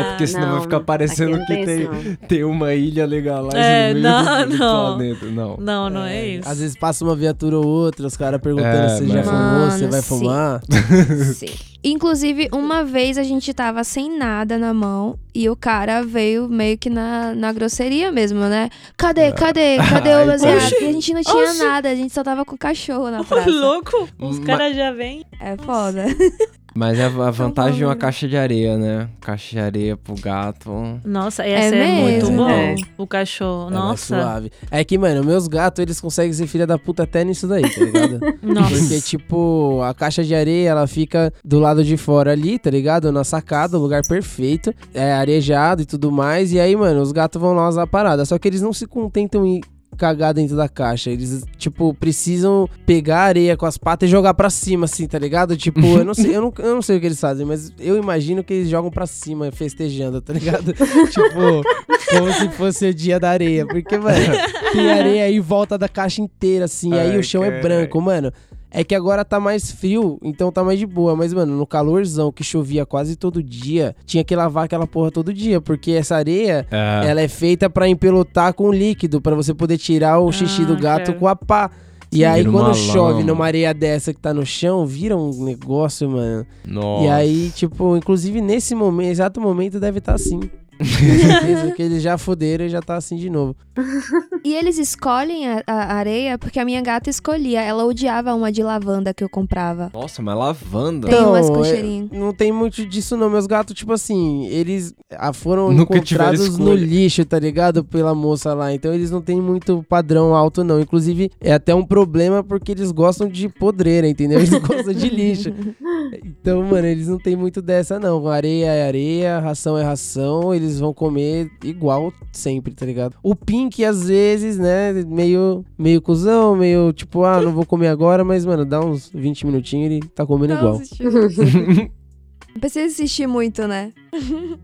É, porque senão Não, vai ficar parecendo que tem tem, uma ilha legal lá É, no meio não, do, do não. planeta. Não. Não, não é, isso. Às vezes passa uma viatura ou outra, os caras perguntando É, se você já mas- fumou, se vai sim. fumar. [laughs] Sim. Inclusive, uma vez a gente tava sem nada na mão e o cara veio meio que na, na grosseria mesmo, né? Cadê, cadê, cadê [laughs] Ai, o baseado? E a gente não tinha oxi. nada, a gente só tava com o cachorro na Ô, praça. louco! Os Ma- caras já vêm. É foda. Mas é a a vantagem é uma caixa de areia, né? Caixa de areia pro gato. Nossa, essa é, É muito bom. É. O cachorro. É mais Nossa. suave. É que, mano, meus gatos, eles conseguem ser filha da puta até nisso daí, tá ligado? [laughs] Nossa. Porque, tipo, a caixa de areia, ela fica do lado de fora ali, tá ligado? Na sacada, o lugar perfeito. É arejado e tudo mais. E aí, mano, os gatos vão lá usar a parada. Só que eles não se contentam em cagar dentro da caixa. Eles, tipo, precisam pegar a areia com as patas e jogar pra cima, assim, tá ligado? Tipo, eu não sei, eu não, eu não sei o que eles fazem, mas eu imagino que eles jogam pra cima, festejando, tá ligado? [laughs] tipo, como se fosse o dia da areia. Porque, mano, tem areia em volta da caixa inteira, assim. aí Ai, o chão é caralho. branco, mano. É que agora tá mais frio, então tá mais de boa. Mas, mano, no calorzão que chovia quase todo dia, tinha que lavar aquela porra todo dia. Porque essa areia, É. ela é feita pra empelotar com líquido, pra você poder tirar o xixi do Ah, gato cara. com a pá. E aí, vira quando chove lama. numa areia dessa que tá no chão, vira um negócio, mano. Nossa. E aí, tipo, inclusive nesse momento, exato momento, deve estar assim. Certeza que eles já fuderam e já tá assim de novo. [laughs] E eles escolhem a, a areia porque a minha gata escolhia. Ela odiava uma de lavanda que eu comprava. Nossa, mas lavanda. Tem umas com é- cheirinho. não tem muito disso não. Meus gatos, tipo assim, eles ah, foram Nunca tiveram encontrados no escolha. lixo, tá ligado? Pela moça lá. Então eles não têm muito padrão alto, não. Inclusive, é até um problema porque eles gostam de podreira, entendeu? Eles gostam de lixo. [laughs] Então, mano, eles não tem muito dessa, não. Areia é areia, ração é ração. Eles vão comer igual sempre, tá ligado? O Pink, às vezes, né, meio, meio cuzão, meio tipo, ah, não vou comer agora, mas, mano, dá uns 20 minutinhos ele tá comendo igual. [laughs] Não precisa insistir muito, né?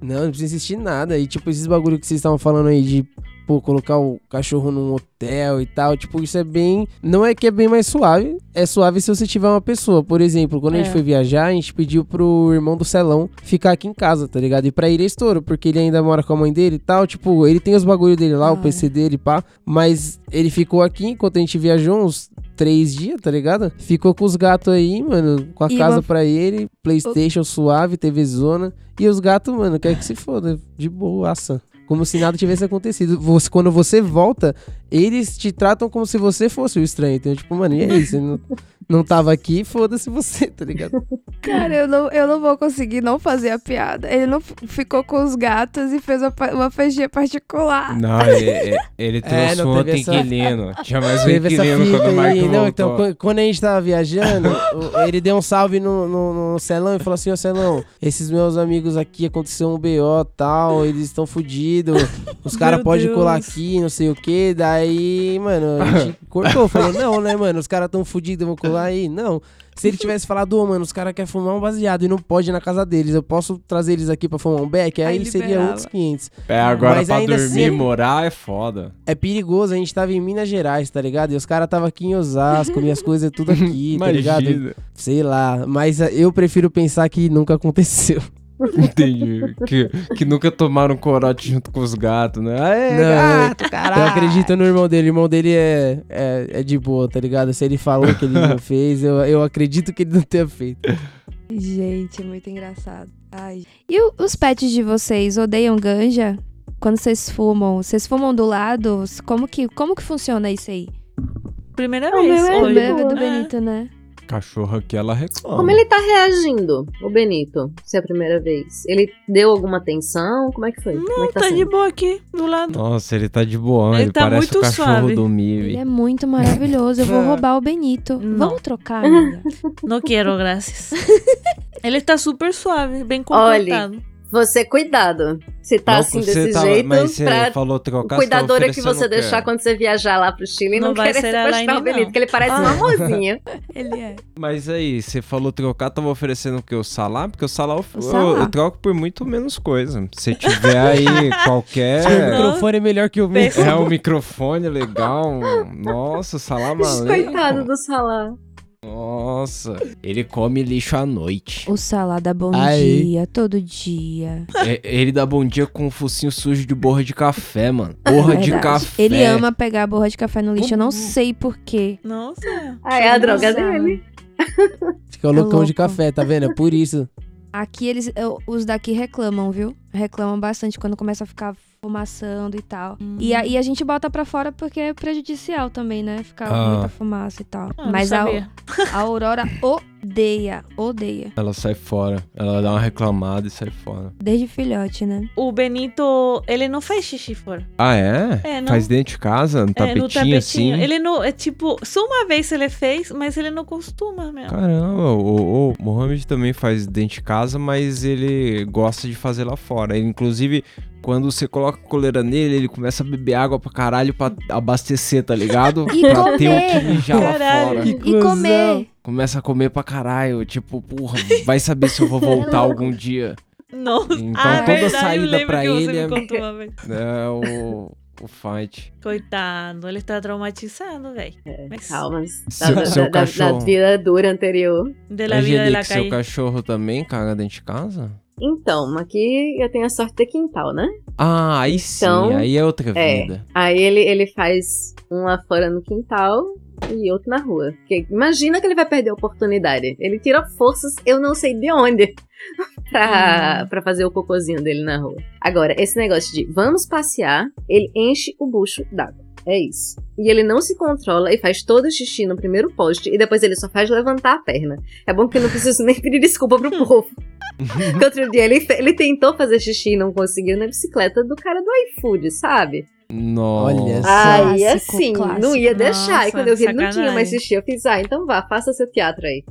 Não, não precisa insistir nada. E, tipo, esses bagulho que vocês estavam falando aí de, pô, colocar o cachorro num hotel e tal, tipo, isso é bem. Não é que é bem mais suave. É suave se você tiver uma pessoa. Por exemplo, quando a gente É. foi viajar, a gente pediu pro irmão do Celão ficar aqui em casa, tá ligado? E pra ele é estouro, porque ele ainda mora com a mãe dele e tal. Tipo, ele tem os bagulho dele lá, o Ah, PC dele, pá. Mas ele ficou aqui enquanto a gente viajou uns. Três dias, tá ligado? Ficou com os gatos aí, mano, com a E casa uma- pra ele, Playstation suave, TV zona. E os gatos, mano, quer que se foda, de boaça. Como se nada tivesse acontecido. Você, quando você volta, eles te tratam como se você fosse o estranho. Então, tipo, mano, e aí? Você não, não tava aqui, foda-se você, tá ligado? Cara, eu não, eu não vou conseguir não fazer a piada. Ele não ficou com os gatos e fez uma, uma festinha particular. Não, [laughs] ele, ele- trouxe É, não um outro essa- inquilino. [laughs] Tinha mais um inquilino fita quando o Marco. Não, voltou. então, quan- quando a gente tava viajando, ele deu um salve no, no, no Celão e falou assim, ô Celão, esses meus amigos aqui aconteceu um BO tal, eles estão os [laughs] caras podem colar aqui, não sei o que. Daí, mano, a gente [laughs] cortou, falou, não, né, mano, os caras tão fudidos, eu vou colar aí. Não. Se ele tivesse falado, ô, mano, os caras querem fumar um baseado e não pode ir na casa deles, eu posso trazer eles aqui pra fumar um beck? Aí, Aí seria outros 500. É, agora Mas pra ainda dormir e assim- morar é foda. É perigoso, a gente tava em Minas Gerais, tá ligado? E os caras tava aqui em Osasco, minhas coisas tudo [laughs] aqui, tá ligado? Sei lá, mas eu prefiro pensar que nunca aconteceu. [laughs] Entendi. Que, que nunca tomaram corote junto com os gatos, né? Aê, Não, gato, caralho. Eu acredito no irmão dele, o irmão dele é, é, é de boa, tá ligado? Se ele falou que ele não [laughs] fez, eu, eu acredito que ele não tenha feito. Gente, é muito engraçado. Ai. E o- os pets de vocês odeiam ganja? Quando vocês fumam, vocês fumam do lado? Como que, como que funciona isso aí? Primeira O vez. meu é O hoje. meu é do É. Benito, né? Cachorro aqui, ela reclama. Como ele tá reagindo, o Benito, se é a primeira vez? Ele deu alguma atenção? Como é que foi? Como é Não, que tá tá de boa aqui, do lado. Nossa, ele tá de boa. Ele Ele, tá parece muito o cachorro suave. do Ele Mivi. é muito maravilhoso. Eu vou [laughs] roubar o Benito. Não. Vamos trocar, amiga? [laughs] Não quero, graças. [laughs] ele tá super suave, bem Olha, comportado. Você, cuidado. Se tá Não, assim você desse tava- jeito, mas você pra falou trocar, o cuidador você tá é que você o deixar quando você viajar lá pro Chile e Não não, vai querer sequestrar o Benito, porque ele parece Ah. um amorzinho. [laughs] Ele é. Mas aí, você falou trocar, tava oferecendo o que? O salar? Porque o salar eu, O eu, eu troco por muito menos coisa. Se tiver aí [laughs] O qualquer... microfone é melhor que o meu. É um microfone legal. um- [laughs] Nossa, salar maluco. Coitado do Salah. Nossa, ele come lixo à noite. O salada bom Aí. dia, todo dia. É, ele dá bom dia com um focinho sujo de borra de café, mano. Borra de Verdade. café. Ele ama pegar a borra de café no lixo. Eu não sei porquê. Nossa. Ah, é a droga de dele. Fica loucão de louco. café, tá vendo? É por isso. Aqui eles, os daqui reclamam, viu? Reclamam bastante quando começa a ficar fumaçando e tal. Hum. E aí a gente bota pra fora porque é prejudicial também, né? Ficar Ah. muita fumaça e tal. Ah, Mas a, a Aurora odeia, odeia. Ela sai fora. Ela dá uma reclamada e sai fora. Desde filhote, né? O Benito, ele não faz xixi fora. Ah, é? É, não- Faz dentro de casa? No é, tapetinho, no tapetinho. assim? Ele não, é tipo, só uma vez ele fez, mas ele não costuma mesmo. Caramba, o, o Mohamed também faz dentro de casa, mas ele gosta de fazer lá fora. Ele, inclusive, quando você coloca a coleira nele, ele começa a beber água pra caralho pra abastecer, tá ligado? [laughs] E pra ter o comer. que mijar lá Caralho. fora. Que E comer. Começa a comer pra caralho. Tipo, porra, vai saber se eu vou voltar [laughs] algum dia. Nossa. Então ah, toda verdade, eu saída pra ele é- contou uma [laughs] vez. É, o, o fight. Coitado, ele tá traumatizado, velho. É, Mas- Seu- da, seu da- da- vida dura anterior. De la vida de la Angelique, seu cachorro também caga dentro de casa? Então, aqui eu tenho a sorte de ter quintal, né? Ah, aí sim, Então, aí é outra é. vida. Aí ele, ele faz um lá fora no quintal e outro na rua. Porque imagina que ele vai perder a oportunidade. Ele tira forças, eu não sei de onde, [laughs] pra, Hum. pra fazer o cocôzinho dele na rua. Agora, esse negócio de vamos passear, ele enche o bucho d'água. É isso. E ele não se controla e faz todo o xixi no primeiro poste e depois ele só faz levantar a perna. É bom que eu não preciso [laughs] nem pedir desculpa pro povo. [laughs] Porque outro dia ele, ele tentou fazer xixi e não conseguiu na bicicleta do cara do iFood, sabe? Nossa. Olha só. Aí Clássico, assim, clássico. não ia deixar. Nossa, e quando eu vi ele não tinha mais xixi, eu fiz, ah, então vá, faça seu teatro aí.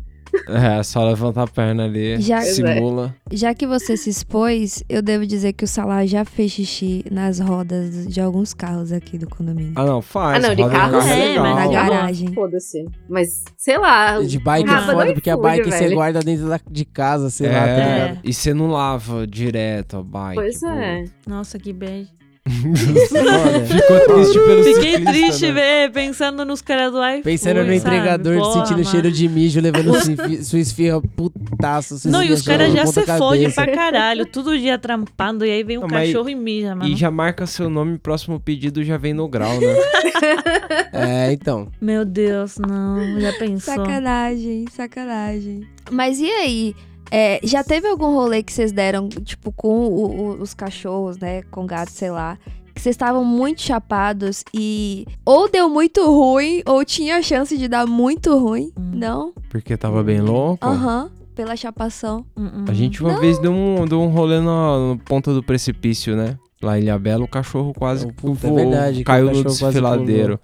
É, só levantar a perna ali, Já- simula. Já que você se expôs, eu devo dizer que o Salah já fez xixi nas rodas de alguns carros aqui do condomínio. Ah, não, faz. Ah, não, de carro carro é, legal. mas na Ah, garagem. Foda-se. Mas, sei lá. De bike é foda, porque a bike você guarda dentro da- de casa, sei lá, tá É, e você não lava direto a bike. Pois pô. é. Nossa, que beijo. [laughs] Ficou triste pelo Fiquei ciclista, triste, né? velho, pensando nos caras do iPhone. Pensando no entregador, Porra, sentindo mano. cheiro de mijo, levando sua esfi- sua esfirra putaço. Não, e os caras já se fodem pra caralho, todo dia trampando, e aí vem um Não, mas- cachorro e mija, mano. E já marca seu nome, próximo pedido já vem no grau, né? [laughs] É, então. Meu Deus, não, já pensou. Sacanagem, sacanagem. Mas e aí? É, já teve algum rolê que vocês deram, tipo, com o- o- os cachorros, né? Com gato, sei lá. Que vocês estavam muito chapados e ou deu muito ruim, ou tinha chance de dar muito ruim. Hum. Não? Porque tava bem louco. Aham. Pela chapação. Hum, A hum. gente uma vez deu um, deu um rolê na, na ponta do precipício, né? Lá em Ilhabela, o cachorro quase Puta, é voou, verdade, que o caiu no desfiladeiro.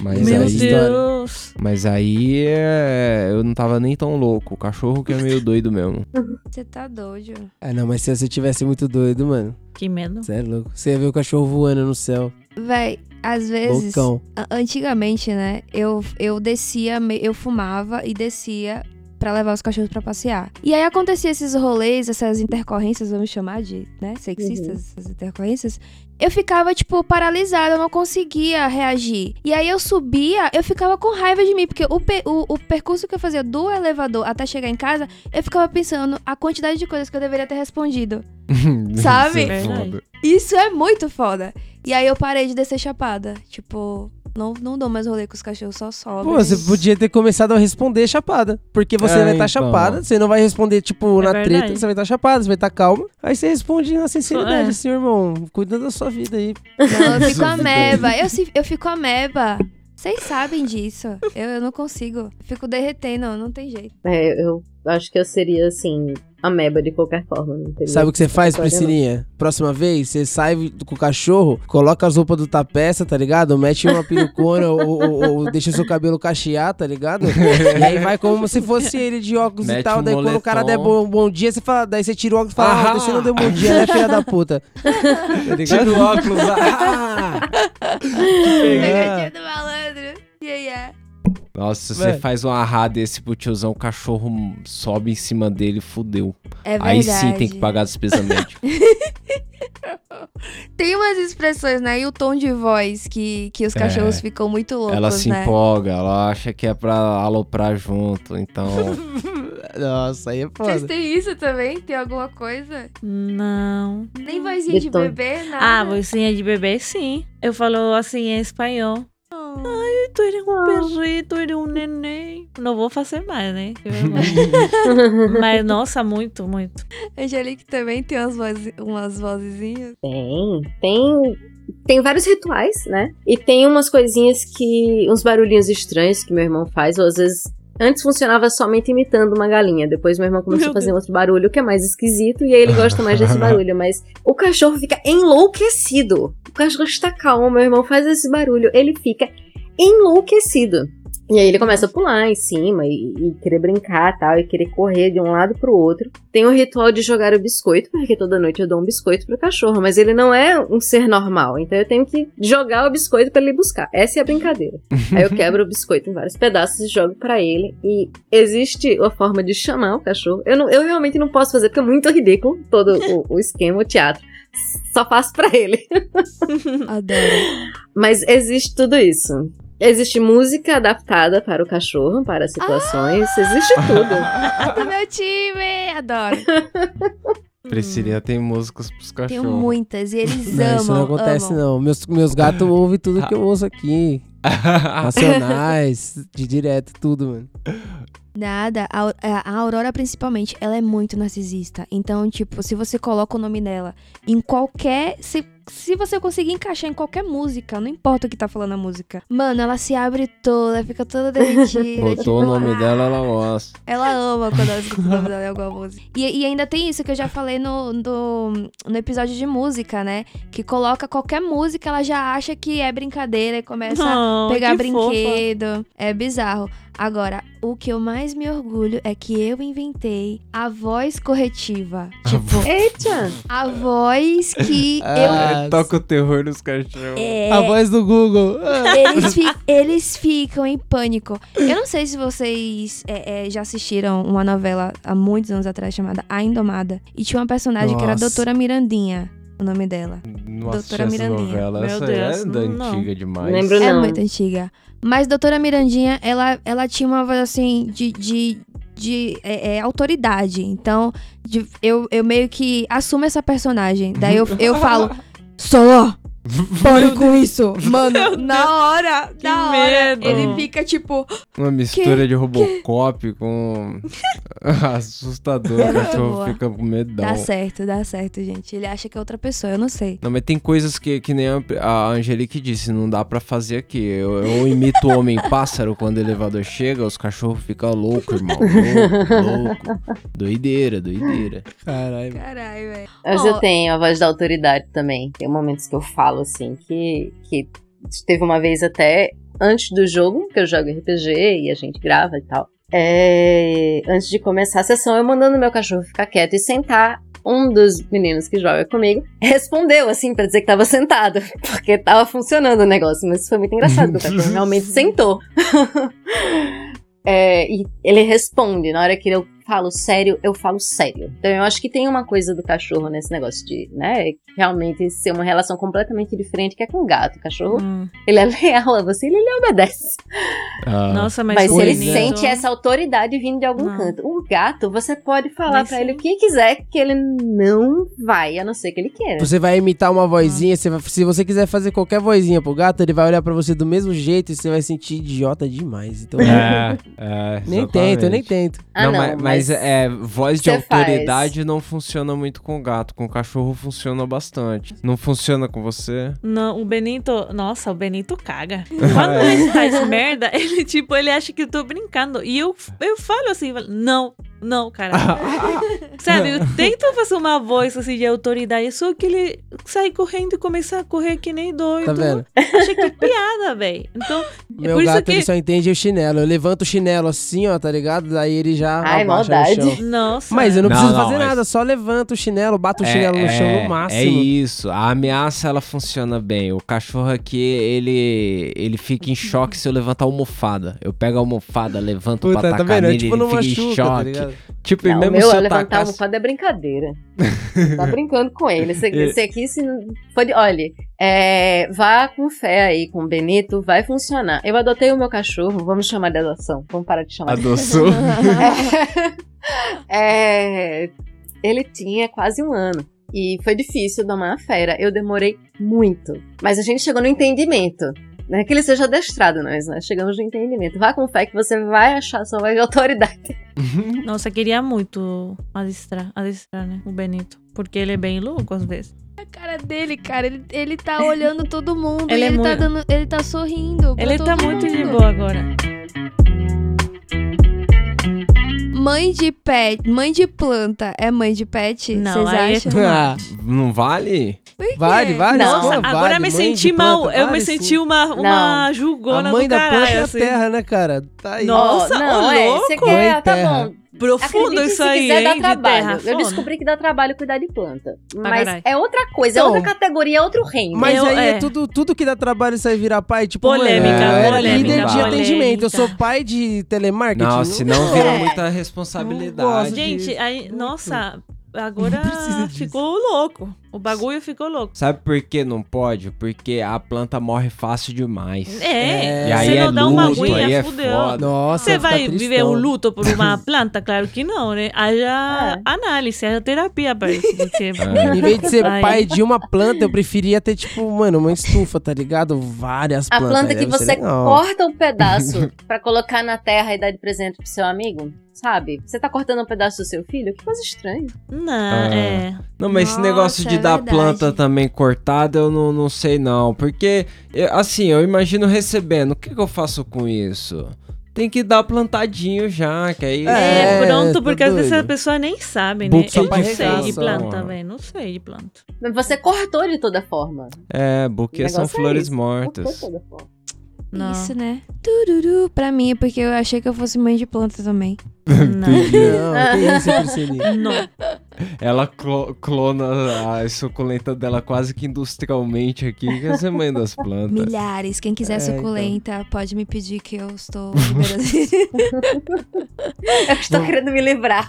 Mas Meu aí, Deus. mas aí é, eu não tava nem tão louco. O cachorro que é meio [laughs] doido mesmo. Você tá doido. Ah, não, mas se você tivesse muito doido, mano, Que medo. você é louco. Você ia ver o cachorro voando no céu. Véi, às vezes. Loucão. Antigamente, né? Eu, eu descia, eu fumava e descia pra levar os cachorros pra passear. E aí acontecia esses rolês, essas intercorrências, vamos chamar de, né, sexistas, essas intercorrências. Eu ficava, tipo, paralisada, eu não conseguia reagir. E aí eu subia, eu ficava com raiva de mim, porque o, o, o percurso que eu fazia do elevador até chegar em casa, eu ficava pensando a quantidade de coisas que eu deveria ter respondido. [laughs] Sabe? Isso é. Isso é muito foda. E aí eu parei de descer chapada. Tipo, não, não dou mais rolê com os cachorros, só sobe. Pô, você podia ter começado a responder chapada. Porque você É, vai estar então. chapada, você não vai responder, tipo, É na verdade. treta, você vai estar chapada, você vai estar calma. Aí você responde na sinceridade, É. assim, irmão, cuida da sua vida aí. Não, eu fico [laughs] ameba. Eu, se- eu fico ameba. Vocês sabem disso. Eu, eu não consigo. Fico derretendo, não tem jeito. É, eu acho que eu seria, assim, ameba de qualquer forma. Sabe o que você faz, história, não. Priscilinha? Próxima vez, você sai com o cachorro, coloca as roupas do tapeça, tá ligado? Mete uma perucona [laughs] ou, ou- ou deixa seu cabelo cachear, tá ligado? e aí vai como se fosse ele de óculos e Mete tal. um Daí quando o cara der moletom. bom, bom dia, você fala, daí você tira o óculos e fala, ah, você não deu bom dia, né, filha da puta? Tá? Tira o óculos. Ah! [laughs] Pegar. Nossa, se você faz um arra desse pro tiozão, o cachorro sobe em cima dele, fudeu. É verdade. Aí sim tem que pagar despesa [laughs] médica. Tem umas expressões, né? E o tom de voz que, que os cachorros É. ficam muito loucos, ela se né? empolga, ela acha que é pra aloprar junto, então... [laughs] Nossa, aí é Vocês foda. têm isso também? Tem alguma coisa? Não. Nem vozinha de De bebê, nada? Ah, vozinha de bebê, sim. Eu falo assim em espanhol. Ai, tu eres um perrito, eres um neném. Não vou fazer mais, né? [laughs] Mas, nossa, muito, muito. Angelique também tem umas, voz, umas vozezinhas. Tem, tem. Tem vários rituais, né? E tem umas coisinhas que. uns barulhinhos estranhos que meu irmão faz, ou às vezes. Antes funcionava somente imitando uma galinha. Depois meu irmão começou Meu a fazer outro barulho que é mais esquisito. E aí ele gosta mais desse [laughs] barulho. Mas o cachorro fica enlouquecido. O cachorro está calmo, meu irmão faz esse barulho. Ele fica enlouquecido. E aí ele começa a pular em cima e, e querer brincar tal, e querer correr de um lado pro outro. Tem o ritual de jogar o biscoito, porque toda noite eu dou um biscoito pro cachorro, mas ele não é um ser normal, então eu tenho que jogar o biscoito pra ele buscar. Essa é a brincadeira. [laughs] aí eu quebro o biscoito em vários pedaços e jogo pra ele. E existe a forma de chamar o cachorro. Eu, não, eu realmente não posso fazer, porque é muito ridículo todo o, [laughs] o esquema, o teatro. só faço pra ele. [laughs] Adoro. Mas existe tudo isso. Existe música adaptada para o cachorro, para situações. Existe tudo. [laughs] Do meu time! Adoro. [laughs] Priscilia tem músicas pros Tenho cachorros. muitas e eles Não, amam. isso não acontece, amam. não. Meus, meus gatos ouvem tudo que eu [laughs] ouço aqui. Nacionais, de direto, tudo, mano. Nada. A, a- a Aurora, principalmente, ela é muito narcisista. Então, tipo, se você coloca o nome dela em qualquer. Se, se você conseguir encaixar em qualquer música, não importa o que tá falando a música. Mano, ela se abre toda, fica toda derretida. Botou tipo, o nome ah, dela, ela gosta. Ela ama quando ela escuta o nome dela em alguma música. E, e ainda tem isso que eu já falei no, no, no episódio de música, né? Que coloca qualquer música, ela já acha que é brincadeira e começa a Oh, pegar que fofa. brinquedo. É bizarro. Agora, o que eu mais me orgulho é que eu inventei a voz corretiva. Tipo, Eita! a voz que [laughs] Toca o terror nos cachorros. é. A voz do Google. Eles, fi- [laughs] eles ficam em pânico. Eu não sei se vocês é, é, já assistiram uma novela há muitos anos atrás chamada A Indomada. E tinha uma personagem que era a Nossa. Doutora Mirandinha, o nome dela. Não Doutora Mirandinha. novela. Meu Essa Deus, é da não. antiga demais. Lembro É não. muito antiga. Mas Doutora Mirandinha, ela, ela tinha uma voz assim de. de de é, é, autoridade. Então, de- eu, eu meio que assumo essa personagem. Daí eu, eu falo, [laughs] só! Pare com isso! [laughs] Mano, na hora, Que na hora, medo. ele fica tipo, Uma mistura de Robocop com [laughs] assustador. É o cachorro boa. fica com medão. Dá certo, dá certo, gente. Ele acha que é outra pessoa, eu não sei. Não, mas tem coisas que, que nem a, Angelique disse, não dá pra fazer aqui. Eu, eu imito o homem [laughs] pássaro quando o elevador chega, os cachorros ficam loucos, irmão. Louco, louco. Doideira, doideira. Caralho. Caralho, velho. Mas Ó. eu tenho a voz da autoridade também. Tem momentos que eu falo assim, que, que teve uma vez até antes do jogo, que eu jogo RPG e a gente grava e tal. É, antes de começar a sessão, eu mandando meu cachorro ficar quieto e sentar. Um dos meninos que joga comigo respondeu assim pra dizer que tava sentado, [laughs] porque tava funcionando o negócio, mas foi muito engraçado, porque o cachorro [laughs] realmente sentou. [laughs] É, e ele responde, na hora que eu falo sério, eu falo sério. Então eu acho que tem uma coisa do cachorro nesse negócio de, né, realmente ser uma relação completamente diferente que é com o gato. O cachorro, Hum. ele é leal a você, ele lhe obedece. Ah, Nossa, mas, Mas ele sente essa autoridade vindo de algum Não. canto. O gato, você pode falar Mas pra ele sim. o que quiser, que ele não vai, a não ser que ele queira. Você vai imitar uma vozinha, você vai- se você quiser fazer qualquer vozinha pro gato, ele vai olhar pra você do mesmo jeito e você vai sentir idiota demais. Então, É, é, [laughs] nem tento, eu nem tento. Ah, não, não, mas, mas é, voz de você faz. autoridade não funciona muito com gato. Com cachorro funciona bastante. Não funciona com você? Não, o Benito. Nossa, o Benito caga. [laughs] Quando ele faz merda, [laughs] ele, tipo, ele acha que eu tô brincando. E eu, eu falo assim, não, não, cara. [laughs] Sabe, eu tento fazer uma voz assim de autoridade, só que ele sai correndo e começa a correr que nem doido. Tá vendo? Achei que piada, velho. Então, Meu por isso gato, que- ele só entende o chinelo. Eu levanto o chinelo assim, ó, tá ligado? Daí ele já Ai, maldade. no chão. nossa. Mas eu não, Não, preciso não, fazer mas- nada, só levanto o chinelo, bato o chinelo no chão no máximo. É isso. A ameaça ela funciona bem. O cachorro aqui, ele ele fica em choque se eu levantar a almofada. Eu pego a almofada, levanto Puta, pra tá atacar? É nele, tipo ele fica em machuca, tá choque. ligado? Tipo, Não, o mesmo meu se eu levantar a tacasse... almofada é brincadeira. tá brincando com ele. Esse, [laughs] esse aqui, se pode, olha, é, vá com fé aí com o Benito, vai funcionar. Eu adotei o meu cachorro, vamos chamar de adoção. Vamos parar de chamar de Adoçou. [laughs] É, ele tinha quase um ano. E foi difícil domar a fera. Eu demorei muito. Mas a gente chegou no entendimento. Não é que ele seja adestrado, nós, nós chegamos no entendimento. Vá com fé que você vai achar sua voz de autoridade. [laughs] Nossa, queria muito adestrar, adestrar, né? O Benito. Porque ele é bem louco às vezes. A cara dele, cara, ele, ele tá olhando [laughs] todo mundo. Ele e é ele, tá muito- dando, ele tá sorrindo. Ele tá muito de mundo. boa agora. Mãe de pet, mãe de planta é mãe de pet? Não, Vocês aí é acham? tudo. Ah, Não vale? Vale, vale. Não. pô, Nossa, vale. agora me Mãe senti de mal. planta, eu me senti sim. uma, uma A julgona mãe do da planta caralho, é a assim. terra, né, cara? Tá aí. Nossa, Ó, não, ô, é. louco. Você Mãe quer, tá bom. Profundo Acredite isso se aí, quiser hein, de trabalho. terra. Eu descobri que dá trabalho cuidar de planta. Mas caralho. é outra coisa, é Então, outra categoria, é outro reino. Mas Eu- aí é. é. tudo, tudo que dá trabalho você virar pai, tipo, Polêmica, mano, eu era polêmica, líder de polêmica. atendimento. Eu sou pai de telemarketing. Não, senão vira É. muita Não responsabilidade. Gente, aí, nossa, agora Não ficou louco. O bagulho ficou louco. Sabe por que não pode? Porque a planta morre fácil demais. É, É. E aí você é não dá luto, uma aguinha, aí é fudeu. foda. Nossa, Você vai tristão. viver um luto por uma [laughs] planta? Claro que não, né? Haja É. análise, haja terapia para isso. Porque... [laughs] É. Em vez de ser Ai. pai de uma planta, eu preferia ter, tipo, mano, uma estufa, tá ligado? Várias A plantas. planta que você legal. corta um pedaço [laughs] pra colocar na terra e dar de presente pro seu amigo, sabe? Você tá cortando um pedaço do seu filho? Que coisa estranha. Não, Ah. é. Não, mas esse Nossa, negócio de é dar verdade. planta também cortada, eu não, não sei não. Porque, eu- assim, eu imagino recebendo. O que, que eu faço com isso? Tem que dar plantadinho já, que aí... É, É, pronto, tá porque às vezes a pessoa nem sabe, né? Só Eu não sei de planta, velho. Não sei de planta. Mas você cortou de toda forma. É, buquê são é flores isso, mortas. Cortou de toda forma. Não. Isso, né? Tururu, pra mim, é porque eu achei que eu fosse mãe de planta também. [laughs] Não. [laughs] Não. Ela clo- clona a suculenta dela quase que industrialmente aqui. Quer ser mãe das plantas. Milhares. Quem quiser É, então. suculenta, pode me pedir que eu estou liberando. [laughs] Eu estou querendo me livrar.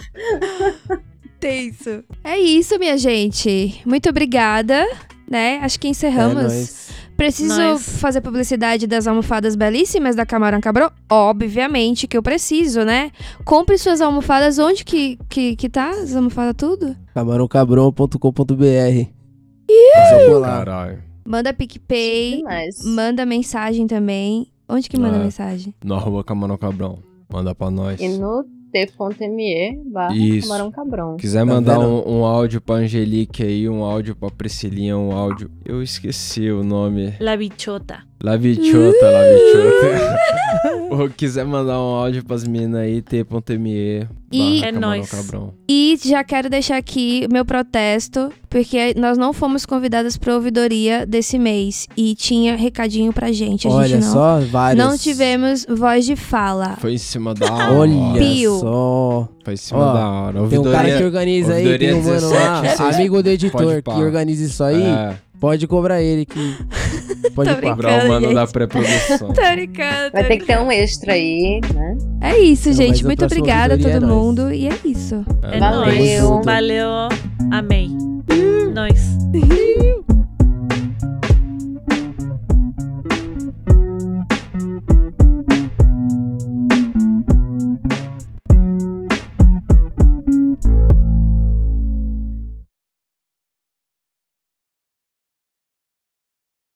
Tenso. É isso, minha gente. Muito obrigada. Né? Acho que É encerramos. nóis. Preciso Nóis. fazer publicidade das almofadas belíssimas da Camarão Cabrão? Obviamente que eu preciso, né? Compre suas almofadas. Onde que, que, que tá as almofadas tudo? camarãocabrão.com.br É. Caralho. Manda PicPay. Manda mensagem também. Onde que manda Ah. mensagem? No arroba Camarão Cabrão. Manda pra nós. E no t.me barra camarão cabrão. Quiser Tá mandar um, um áudio pra Angelique aí, um áudio pra Priscilinha, um áudio. Eu esqueci o nome. La bichota. La bichota, la bichota. [laughs] Ou quiser mandar um áudio pras meninas aí, t.me. E- É nóis. Cabrão. E já quero deixar aqui meu protesto, porque nós não fomos convidadas pra ouvidoria desse mês. E tinha recadinho pra gente. A Olha gente não. só, várias. Não tivemos voz de fala. Foi em cima da hora. Olha Pio. só. Foi em cima Ó, da hora. Tem um Ouvidoria- cara que organiza aí, ouvidoria tem um mano 17, lá, amigo do editor, que organiza isso aí. É, Pode cobrar ele que. [laughs] Pode cobrar o mano gente. da pré-produção. Tô brincando. Vai ter que ter um extra aí, né? É isso, gente. Muito obrigada a todo é mundo. E é isso. É Valeu. nóis. Tamo junto. Valeu. Amei.